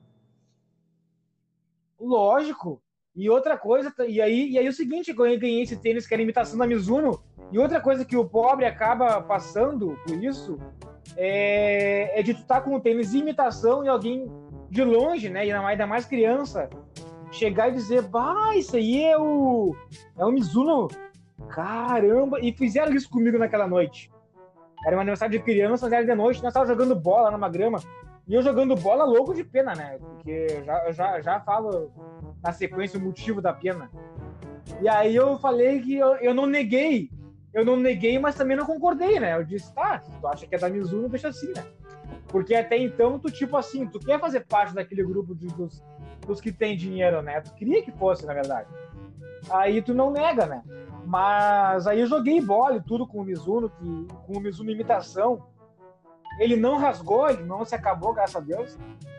Speaker 1: Lógico. E outra coisa, e aí, e aí o seguinte, eu ganhei esse tênis que era imitação da Mizuno, e outra coisa que o pobre acaba passando por isso é, é de tu estar tá com o tênis imitação e alguém de longe, né, e ainda mais criança, chegar e dizer, bah, isso aí é o, é o Mizuno, caramba, e fizeram isso comigo naquela noite. Era um aniversário de criança, mas era de noite, nós estávamos jogando bola numa grama, e eu jogando bola louco de pena, né? Porque já, já, já falo na sequência o motivo da pena. E aí eu falei que eu, eu não neguei. Eu não neguei, mas também não concordei, né? Eu disse, tá, se tu acha que é da Mizuno, deixa assim, né? Porque até então, tu, tipo assim, tu quer fazer parte daquele grupo de, dos, dos que tem dinheiro, né? Tu queria que fosse, na verdade. Aí tu não nega, né? Mas aí eu joguei bola e tudo com o Mizuno, que, com o Mizuno imitação. Ele não rasgou, ele não se acabou, graças a Deus.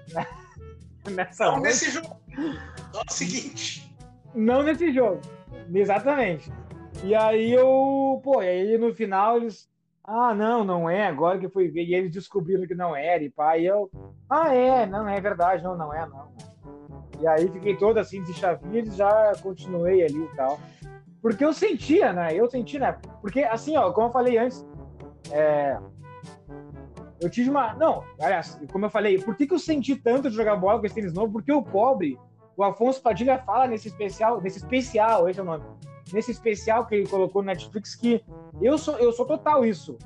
Speaker 2: Nessa não nesse jogo. Não é o seguinte.
Speaker 1: Não nesse jogo. Exatamente. E aí eu, pô, aí no final eles. Ah, não, não é, agora que fui ver. E eles descobriram que não era, e pá, e eu. Ah, é, não, é verdade, não, não é, não. E aí fiquei todo assim de chavinha e já continuei ali e tal. Porque eu sentia, né? Eu senti, né? Porque assim, ó, como eu falei antes, é, eu tive uma. Não, aliás, como eu falei, por que, que eu senti tanto de jogar bola com esse tênis novo? Porque o pobre, o Afonso Padilha fala nesse especial, nesse especial, esse é o nome. Nesse especial que ele colocou no Netflix, que eu sou, eu sou total isso.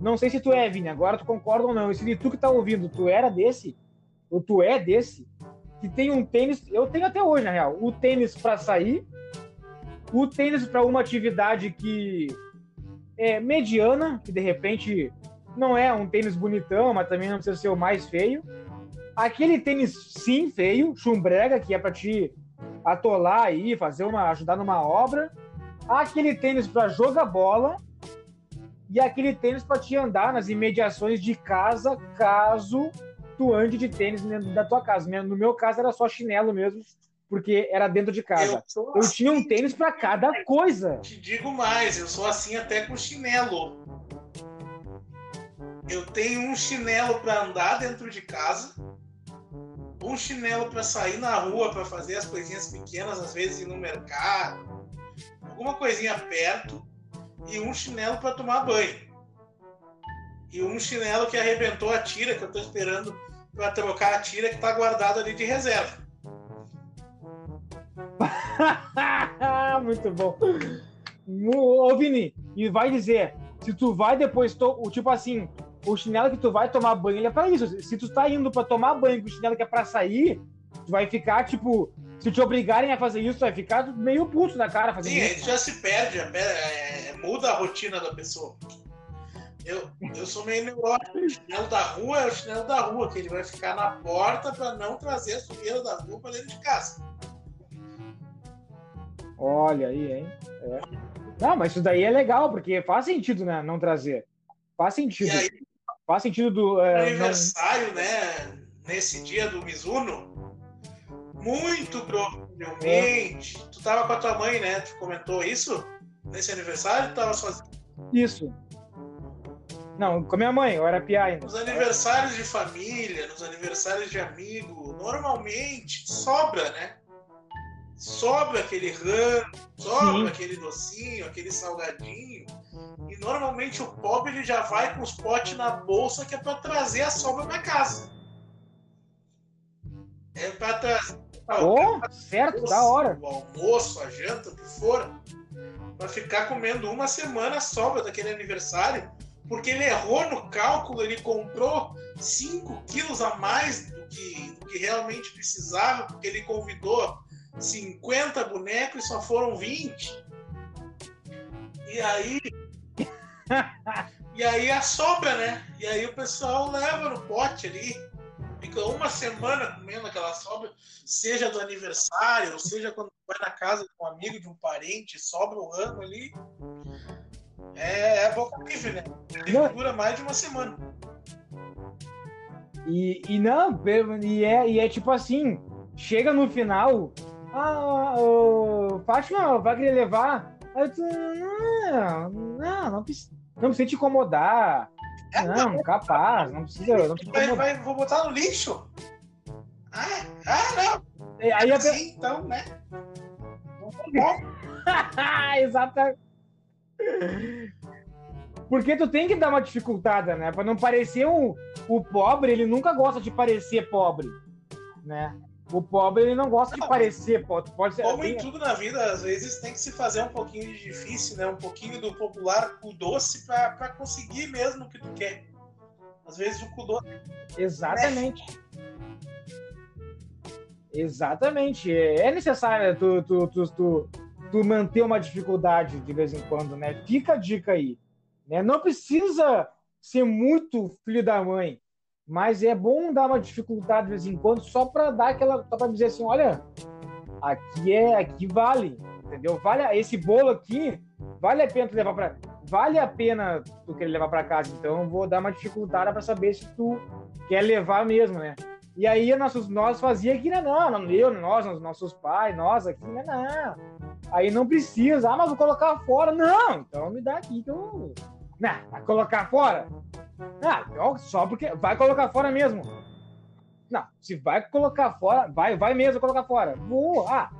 Speaker 1: Não sei se tu é, Vini, agora tu concorda ou não. E se tu que tá ouvindo, tu era desse, ou tu é desse, que tem um tênis, eu tenho até hoje, na real, o tênis para sair, o tênis para uma atividade que é mediana, que de repente não é um tênis bonitão, mas também não precisa ser o mais feio. Aquele tênis sim feio, chumbrega, que é para te atolar aí, fazer uma, ajudar numa obra. Aquele tênis para jogar bola e aquele tênis para te andar nas imediações de casa, caso tu ande de tênis dentro da tua casa. No meu caso era só chinelo mesmo, porque era dentro de casa. Eu, eu tinha um assim tênis para cada coisa.
Speaker 2: Te digo mais, eu sou assim até com chinelo. Eu tenho um chinelo para andar dentro de casa, um chinelo para sair na rua para fazer as coisinhas pequenas, às vezes ir no mercado, alguma coisinha perto, e um chinelo para tomar banho. E um chinelo que arrebentou a tira, que eu estou esperando para trocar a tira que está guardada ali de reserva.
Speaker 1: Muito bom. Ô, Vini, e vai dizer, se tu vai depois, to... tipo assim, o chinelo que tu vai tomar banho, ele é pra isso. Se tu tá indo pra tomar banho com o chinelo que é pra sair, tu vai ficar, tipo, se te obrigarem a fazer isso, tu vai ficar meio puto na cara fazendo
Speaker 2: Sim,
Speaker 1: isso.
Speaker 2: Sim, já se perde, é, é, muda a rotina da pessoa. Eu, eu sou meio neurótico. O chinelo da rua é o chinelo da rua, que ele vai ficar na porta pra não trazer a sujeira da rua pra dentro de casa.
Speaker 1: Olha aí, hein? É. Não, mas isso daí é legal, porque faz sentido, né? Não trazer. Faz sentido. E aí, Faz sentido do.
Speaker 2: É, aniversário, não... né? Nesse dia do Mizuno. Muito provavelmente. É. Tu tava com a tua mãe, né? Tu comentou isso? Nesse aniversário tu tava sozinho?
Speaker 1: Isso. Não, com a minha mãe, eu era piá ainda.
Speaker 2: Nos aniversários de família, nos aniversários de amigo, normalmente sobra, né? sobra aquele ramo, sobra Sim. aquele docinho, aquele salgadinho. Normalmente o pobre ele já vai com os potes na bolsa que é para trazer a sobra para casa. É para trazer.
Speaker 1: Oh, certo, almoço, da hora.
Speaker 2: O almoço, a janta, o que for. Para ficar comendo uma semana a sobra daquele aniversário. Porque ele errou no cálculo, ele comprou 5 quilos a mais do que, do que realmente precisava, porque ele convidou 50 bonecos e só foram 20. E aí. e aí a sobra, né? E aí o pessoal leva no pote ali. Fica uma semana comendo aquela sobra, seja do aniversário, ou seja quando vai na casa de um amigo, de um parente, sobra o ano ali. É, é boca livre, né? Dura mais de uma semana.
Speaker 1: E, e não, e é, e é tipo assim, chega no final, ah, o Fátima vai querer levar. Aí tu, não, não, não precisa, não precisa te incomodar. É, não, capaz, não precisa. Não precisa
Speaker 2: vai, vai, vou botar no lixo. Ah, ah não.
Speaker 1: Aí a,
Speaker 2: Sim, então, né?
Speaker 1: Exatamente. Porque tu tem que dar uma dificultada, né? Pra não parecer um. O pobre, ele nunca gosta de parecer pobre, né? O pobre, ele não gosta de parecer pobre. Pode ser,
Speaker 2: Como em tudo na vida, às vezes tem que se fazer um pouquinho de difícil, né? Um pouquinho do popular o doce pra conseguir mesmo o que tu quer. Às vezes o cu doce.
Speaker 1: Exatamente. Exatamente. É necessário tu, tu, tu, tu, tu manter uma dificuldade de vez em quando, né? Fica a dica aí. Né? Não precisa ser muito filho da mãe, mas é bom dar uma dificuldade de vez em quando só para dar aquela, só para dizer assim, olha, aqui é, aqui vale, entendeu? Vale esse bolo aqui, vale a pena tu levar para, vale a pena tu querer levar para casa. Então vou dar uma dificuldade para saber se tu quer levar mesmo, né? E aí nossos, nós fazia aqui, né? Não, não, eu, nós, nossos pais, nós aqui, né? Não. Aí não precisa. Ah, mas vou colocar fora. Não, então me dá aqui que eu. Não, vai colocar fora? Ah, só porque. Vai colocar fora mesmo. Não, se vai colocar fora, vai, vai mesmo colocar fora. Vou, ah,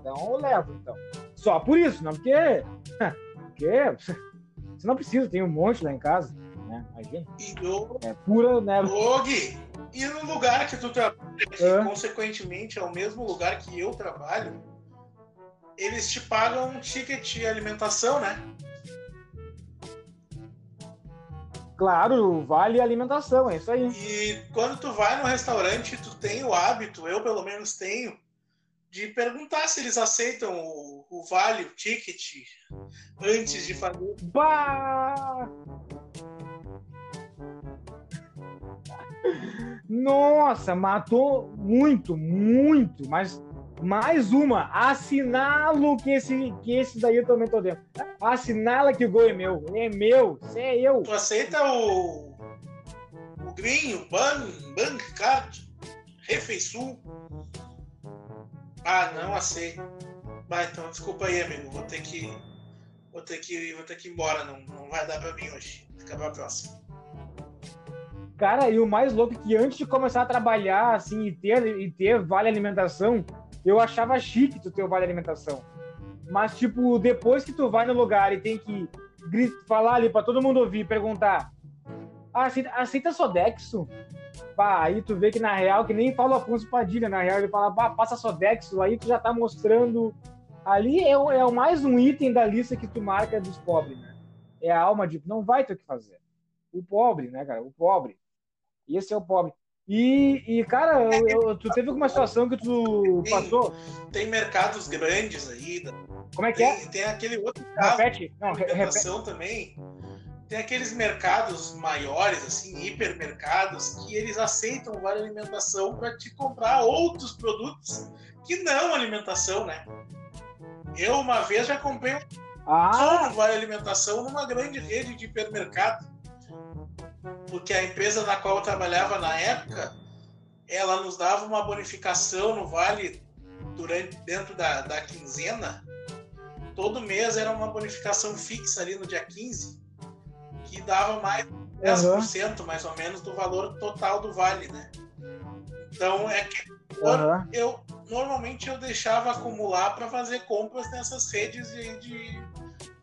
Speaker 1: então eu levo, então. Só por isso, não porque. Porque. Você não precisa, tem um monte lá em casa. Né? Imagina. É pura, né?
Speaker 2: Gui, e no lugar que tu trabalha, que consequentemente é o mesmo lugar que eu trabalho, eles te pagam um ticket de alimentação, né?
Speaker 1: Claro, vale alimentação, é isso aí.
Speaker 2: E quando tu vai no restaurante, tu tem o hábito, eu pelo menos tenho, de perguntar se eles aceitam o, o vale, o ticket, antes de fazer.
Speaker 1: Bah! Nossa, matou muito, muito, mas mais uma, assinalo que esse, que esse daí eu também tô dentro. Assinala que o gol é meu. É meu, você é eu.
Speaker 2: Tu aceita o. O Green, o Ban, Bank Card, Refeiçul? Ah, não aceito. Vai, então desculpa aí, amigo. Vou ter que. Vou ter que, vou ter que ir embora. Não, não vai dar pra mim hoje. Fica pra próxima.
Speaker 1: Cara, e o mais louco é que antes de começar a trabalhar, assim, e ter, e ter vale alimentação, eu achava chique tu ter o vale alimentação. Mas, tipo, depois que tu vai no lugar e tem que falar ali pra todo mundo ouvir, perguntar: aceita, aceita Sodexo? Pá, aí tu vê que na real, que nem fala Afonso Padilha, na real, ele fala, pá, passa Sodexo, aí tu já tá mostrando. Ali é, é mais um item da lista que tu marca dos pobres, né? É a alma de. Não vai ter o que fazer. O pobre, né, cara? O pobre. Esse é o pobre. E, e cara, eu, eu, tu teve alguma situação que tu
Speaker 2: tem,
Speaker 1: passou?
Speaker 2: Tem mercados grandes aí.
Speaker 1: Como é que é?
Speaker 2: tem, é? Tem aquele outro caso
Speaker 1: repete. Não,
Speaker 2: repete. também. Tem aqueles mercados maiores, assim, hipermercados, que eles aceitam vale alimentação para te comprar outros produtos que não alimentação, né? Eu uma vez já comprei um ah. vale alimentação numa grande rede de hipermercado porque a empresa na qual eu trabalhava na época, ela nos dava uma bonificação no vale durante dentro da, da quinzena. Todo mês era uma bonificação fixa ali no dia 15, que dava mais 10% uhum. mais ou menos do valor total do vale, né? Então é que uhum. eu normalmente eu deixava acumular para fazer compras nessas redes de, de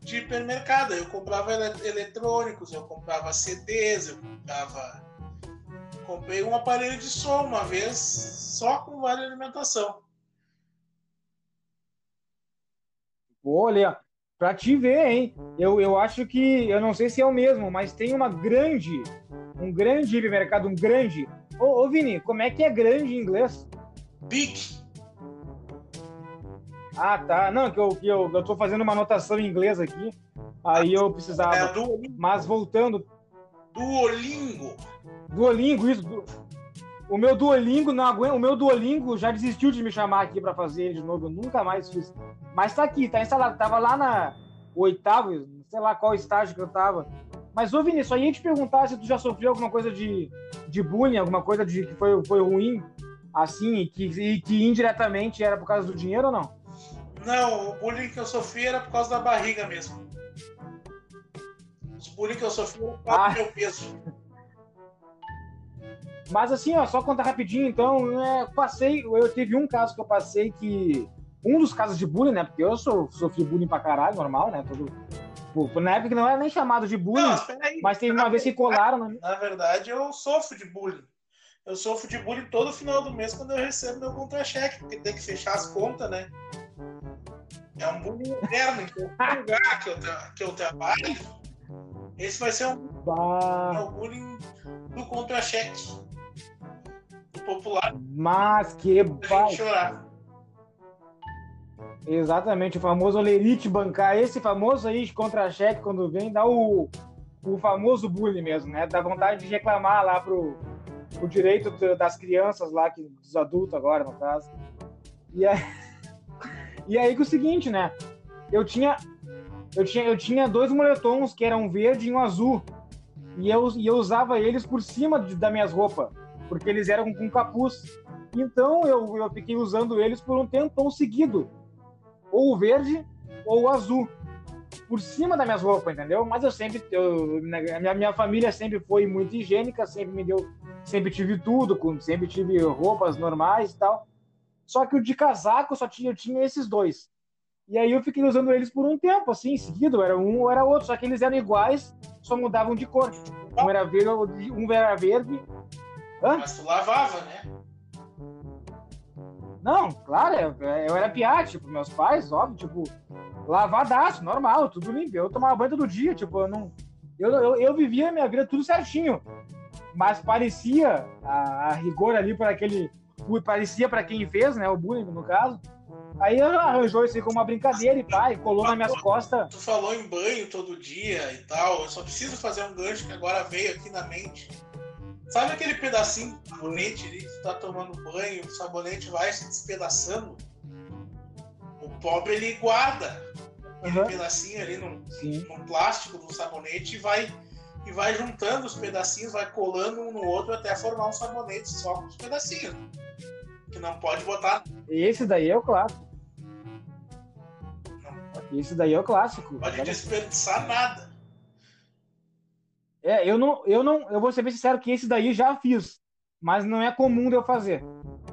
Speaker 2: de hipermercado. Eu comprava eletrônicos, eu comprava CDs, eu comprava. Comprei um aparelho de som uma vez só com vale alimentação.
Speaker 1: Olha, para te ver, hein? Eu, eu acho que, eu não sei se é o mesmo, mas tem uma grande, um grande hipermercado, um grande. Ô, ô Vini, como é que é grande em inglês?
Speaker 2: Big.
Speaker 1: Ah, tá. Não, que eu, que eu, eu tô fazendo uma anotação em inglês aqui. Aí eu precisava. É, do... Mas voltando.
Speaker 2: Duolingo.
Speaker 1: Duolingo, isso. Du... O meu Duolingo não aguenta. O meu Duolingo já desistiu de me chamar aqui para fazer ele de novo. Eu nunca mais fiz. Mas tá aqui, tá instalado. Tava lá na oitavo, sei lá qual estágio que eu tava. Mas, ô Vinícius, aí ia te perguntar se tu já sofreu alguma coisa de, de bullying, alguma coisa de que foi, foi ruim, assim, que, e que indiretamente era por causa do dinheiro ou não?
Speaker 2: Não, o bullying que eu sofri era por causa da barriga mesmo. Os bullying que eu sofri era por causa ah. do meu peso.
Speaker 1: Mas assim, ó, só contar rapidinho, então, é, passei, eu tive um caso que eu passei que um dos casos de bullying, né? Porque eu sou, sofri bullying pra caralho, normal, né? Todo, na época não era nem chamado de bullying, não, aí, mas teve uma vez que colaram.
Speaker 2: Na... na verdade, eu sofro de bullying. Eu sofro de bullying todo final do mês quando eu recebo meu contra-cheque, porque tem que fechar as contas, né? É um bullying interno. Em qualquer lugar que eu, que eu trabalho, esse vai ser um, é um bullying do contra-cheque. Do popular.
Speaker 1: Mas que vai. chorar. Exatamente, o famoso lerite bancar. Esse famoso aí de contra-cheque, quando vem, dá o, o famoso bullying mesmo, né? Dá vontade de reclamar lá pro, o direito das crianças lá, que, dos adultos agora, no caso. E aí, e aí que o seguinte, né? Eu tinha, eu tinha, eu tinha dois moletons que eram verde e um azul. E eu, e eu usava eles por cima de, das minhas roupas, porque eles eram com capuz. Então eu, eu fiquei usando eles por um tempão seguido. Ou o verde ou o azul por cima das minhas roupas, entendeu? Mas eu sempre, eu, minha, minha família sempre foi muito higiênica, sempre me deu, sempre tive tudo, sempre tive roupas normais e tal. Só que o de casaco só tinha, eu tinha esses dois. E aí eu fiquei usando eles por um tempo, assim, em seguida, era um ou era outro, só que eles eram iguais, só mudavam de cor. Um era verde, um era verde.
Speaker 2: Hã? Mas tu lavava, né?
Speaker 1: Não, claro, eu, eu era piá, tipo, meus pais, óbvio, tipo, lavadaço, normal, tudo limpo. Eu tomava banho todo dia, tipo, eu não. Eu, eu, eu vivia a minha vida tudo certinho. Mas parecia, a, a rigor ali para aquele. Parecia para quem fez, né? O bullying, no caso. Aí arranjou isso aí como uma brincadeira e pá, e colou nas minhas costas.
Speaker 2: Tu falou em banho todo dia e tal. Eu só preciso fazer um gancho que agora veio aqui na mente. Sabe aquele pedacinho de sabonete ali que tu tá tomando banho, o sabonete vai se despedaçando? O pobre ele guarda aquele uhum. pedacinho ali num, num plástico do sabonete e vai, e vai juntando os pedacinhos, vai colando um no outro até formar um sabonete só com os pedacinhos. Que não pode botar.
Speaker 1: Esse daí é o clássico. Esse daí é o clássico.
Speaker 2: Pode desperdiçar nada.
Speaker 1: É, eu não, eu não, eu vou ser bem sincero que esse daí já fiz, mas não é comum de eu fazer.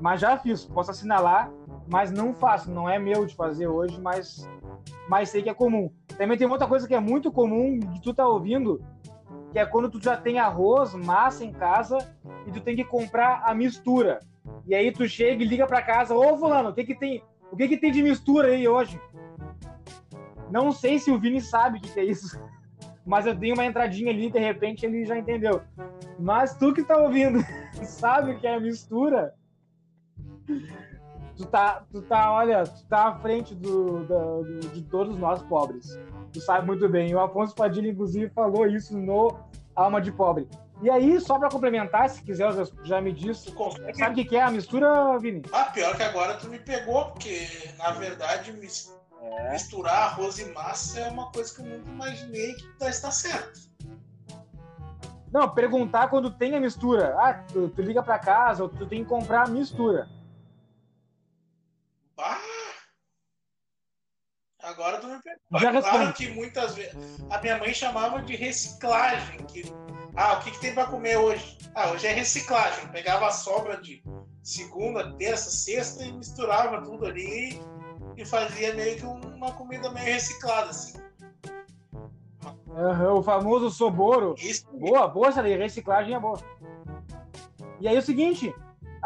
Speaker 1: Mas já fiz, posso assinalar, mas não faço, não é meu de fazer hoje, mas mas sei que é comum. Também tem outra coisa que é muito comum de tu tá ouvindo, que é quando tu já tem arroz, massa em casa e tu tem que comprar a mistura. E aí tu chega e liga para casa, ô fulano, o que que tem, o que que tem de mistura aí hoje? Não sei se o Vini sabe o que, que é isso, mas eu dei uma entradinha ali, de repente ele já entendeu. Mas tu que tá ouvindo, sabe o que é mistura? tu tá, tu tá, olha, tu tá à frente do, do, de todos nós pobres. Tu sabe muito bem. O Afonso Padilha, inclusive, falou isso no Alma de Pobre. E aí, só para complementar, se quiser, já me disse. Sabe o que é a mistura, Vini?
Speaker 2: Ah, pior que agora tu me pegou, porque na verdade é. misturar arroz e massa é uma coisa que eu nunca imaginei que está certo.
Speaker 1: Não, perguntar quando tem a mistura. Ah, tu, tu liga para casa, ou tu tem que comprar a mistura.
Speaker 2: Ah! Agora tu me pegou. Já claro que muitas vezes. A minha mãe chamava de reciclagem. Que, ah, o que, que tem para comer hoje? Ah, hoje é reciclagem. Pegava a sobra de segunda, terça, sexta e misturava tudo ali e fazia meio que uma comida meio reciclada, assim.
Speaker 1: Uhum, o famoso soboro. Isso. Boa, boa essa reciclagem é boa. E aí o seguinte,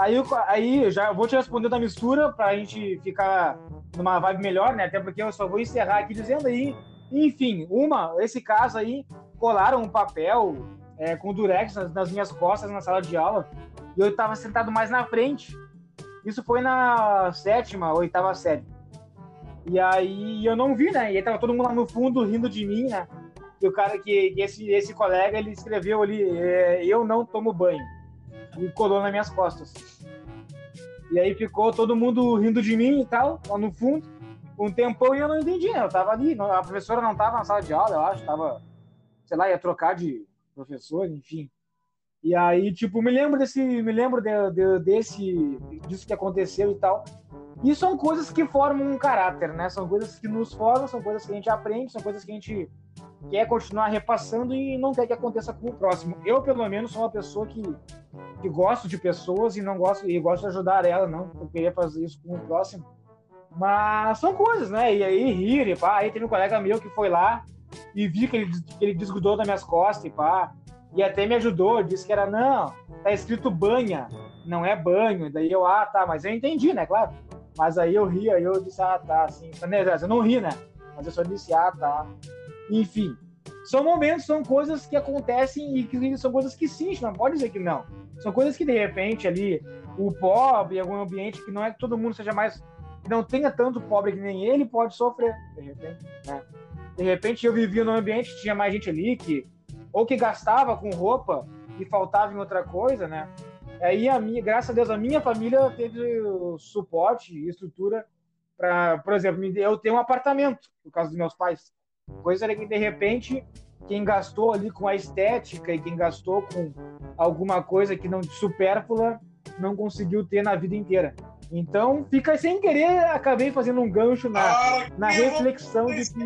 Speaker 1: Aí, aí já vou te responder da mistura para a gente ficar numa vibe melhor, né? Até porque eu só vou encerrar aqui dizendo aí, enfim, uma, esse caso aí, colaram um papel é, com durex nas, nas, minhas costas na sala de aula e eu estava sentado mais na frente. Isso foi na sétima, oitava série. E aí eu não vi, né? E aí tava todo mundo lá no fundo rindo de mim, né? E o cara que, que esse, esse colega, ele escreveu ali, é, eu não tomo banho e colou nas minhas costas. E aí ficou todo mundo rindo de mim e tal, lá no fundo. Um tempão e eu não entendi, né? Eu tava ali, a professora não tava na sala de aula, eu acho, tava, sei lá, ia trocar de professor, enfim. E aí, tipo, me lembro desse, me lembro de, de, desse, disso que aconteceu e tal. E são coisas que formam um caráter, né? São coisas que nos formam, são coisas que a gente aprende, são coisas que a gente quer continuar repassando e não quer que aconteça com o próximo. Eu, pelo menos, sou uma pessoa que, que gosto de pessoas e não gosto e gosto de ajudar ela, não. Eu queria fazer isso com o próximo. Mas são coisas, né? E aí rir, e pá. Aí teve um colega meu que foi lá e vi que ele, que ele das minhas costas e pá. E até me ajudou, disse que era, não, tá escrito banha, não é banho. E daí eu, ah, tá, mas eu entendi, né, claro. Mas aí eu ri, aí eu disse, ah, tá, assim. Eu não ri, né? Mas eu só disse, ah, tá. Enfim, são momentos, são coisas que acontecem e que são coisas que sim, não pode dizer que não. São coisas que de repente ali, o pobre, algum ambiente que não é que todo mundo seja mais. não tenha tanto pobre que nem ele, pode sofrer, de repente. Né? De repente eu vivia num ambiente que tinha mais gente ali que. ou que gastava com roupa e faltava em outra coisa, né? Aí a minha, graças a Deus, a minha família teve suporte e estrutura para, por exemplo, eu ter um apartamento, no caso dos meus pais. Coisa que, de repente, quem gastou ali com a estética e quem gastou com alguma coisa que não supérflua não conseguiu ter na vida inteira. Então, fica sem querer, acabei fazendo um gancho na, ah, na reflexão de que.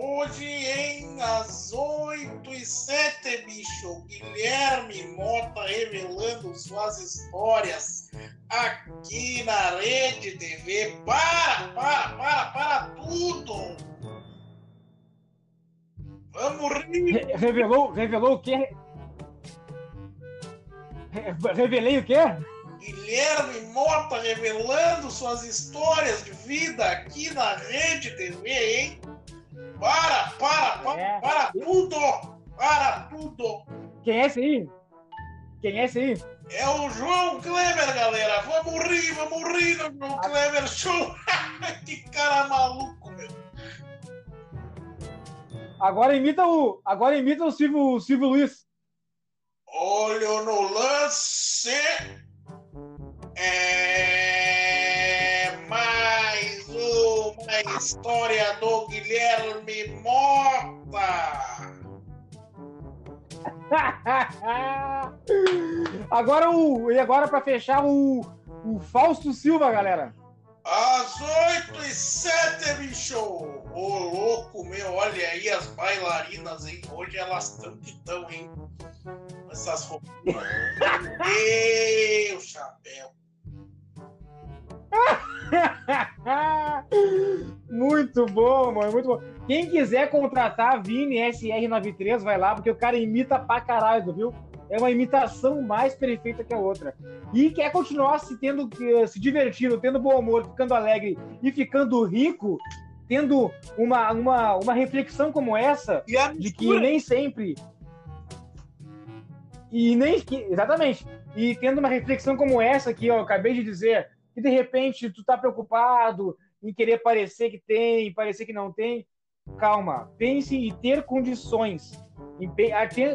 Speaker 2: Hoje em às 8 e 7, bicho, Guilherme Mota revelando suas histórias aqui na Rede TV. Para, para, para, para tudo! Vamos rir!
Speaker 1: Revelou, revelou o quê? Revelei o quê?
Speaker 2: Guilherme Mota revelando suas histórias de vida aqui na Rede TV, hein? Para, para, para, é. para tudo! Para tudo!
Speaker 1: Quem é esse aí? Quem é esse aí?
Speaker 2: É o João Kleber, galera! Vamos rir, vamos rir no João Kleber Show! que cara maluco, meu!
Speaker 1: Agora imita o. Agora imita o Silvio, o Silvio Luiz.
Speaker 2: Olho no lance. É mais uma história do Guilherme Mota.
Speaker 1: agora o e agora para fechar o, o Fausto Silva, galera.
Speaker 2: Às 8 e 7, bicho! Ô, louco, meu, olha aí as bailarinas, hein? Hoje elas estão que estão, hein? Essas roupas. meu chapéu!
Speaker 1: muito bom, mano, muito bom. Quem quiser contratar Vini SR93, vai lá, porque o cara imita pra caralho, viu? é uma imitação mais perfeita que a outra. E quer continuar se tendo se divertindo, tendo bom humor, ficando alegre e ficando rico, tendo uma, uma, uma reflexão como essa, de que nem sempre. E nem. Exatamente. E tendo uma reflexão como essa que eu acabei de dizer, que de repente tu tá preocupado em querer parecer que tem, parecer que não tem. Calma, pense em ter condições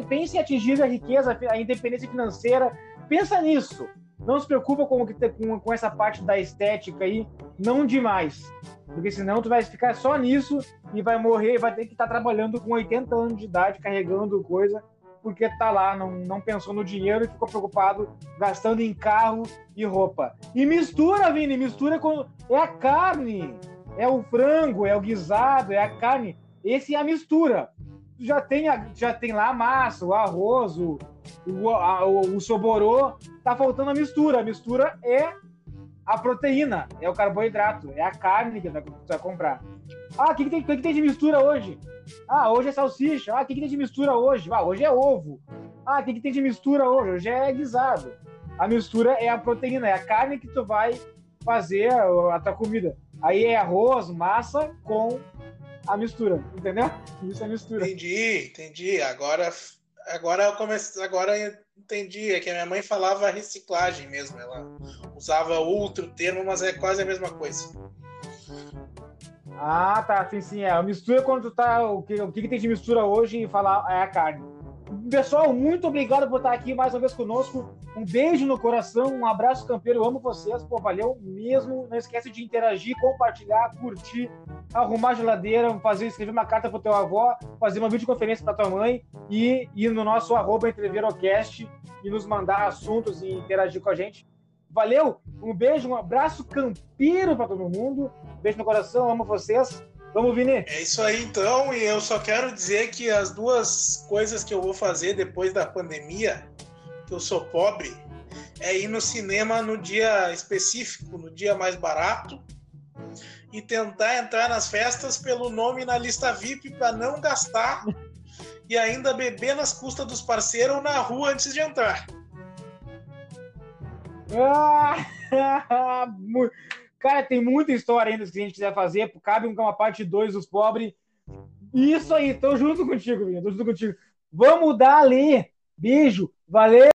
Speaker 1: Pense em atingir a riqueza, a independência financeira. Pensa nisso. Não se preocupa com, com, com essa parte da estética aí, não demais. Porque senão tu vai ficar só nisso e vai morrer, vai ter que estar tá trabalhando com 80 anos de idade, carregando coisa, porque tá lá, não, não pensou no dinheiro e ficou preocupado gastando em carro e roupa. E mistura, Vini, mistura com. É a carne, é o frango, é o guisado, é a carne. Esse é a mistura já tem, já tem lá a massa, o arroz, o, o, a, o, o soborô, tá faltando a mistura. A mistura é a proteína, é o carboidrato, é a carne que você vai comprar. Ah, o que, que, tem, que, que tem de mistura hoje? Ah, hoje é salsicha. Ah, o que, que tem de mistura hoje? Ah, hoje é ovo. Ah, o que, que tem de mistura hoje? Hoje é guisado. A mistura é a proteína, é a carne que tu vai fazer a, tua comida. Aí é arroz, massa com a mistura, entendeu? Isso é mistura.
Speaker 2: Entendi, entendi. Agora, agora eu comecei, agora eu entendi. É que a minha mãe falava reciclagem mesmo. Ela usava outro termo, mas é quase a mesma coisa.
Speaker 1: Ah, tá, sim, sim. É. Mistura quando tu tá. O que, o que, tem de mistura hoje e falar é a carne. Pessoal, muito obrigado por estar aqui mais uma vez conosco. Um beijo no coração, um abraço campeiro, amo vocês, pô, valeu mesmo. Não esquece de interagir, compartilhar, curtir, arrumar a geladeira, fazer, escrever uma carta pro teu avó, fazer uma videoconferência pra tua mãe e ir no nosso arroba entreverocast e nos mandar assuntos e interagir com a gente. Valeu, um beijo, um abraço campeiro para todo mundo. Beijo no coração, amo vocês. Vamos, Vini?
Speaker 2: É isso aí, então. E eu só quero dizer que as duas coisas que eu vou fazer depois da pandemia, que eu sou pobre, é ir no cinema no dia específico, no dia mais barato, e tentar entrar nas festas pelo nome na lista VIP para não gastar e ainda beber nas custas dos parceiros ou na rua antes de entrar.
Speaker 1: Ah, cara, tem muita história ainda que a gente quiser fazer. Cabe uma parte 2 dos pobres. Isso aí, tô junto contigo. Tô junto contigo. Vamos dar ali. Beijo. Valeu.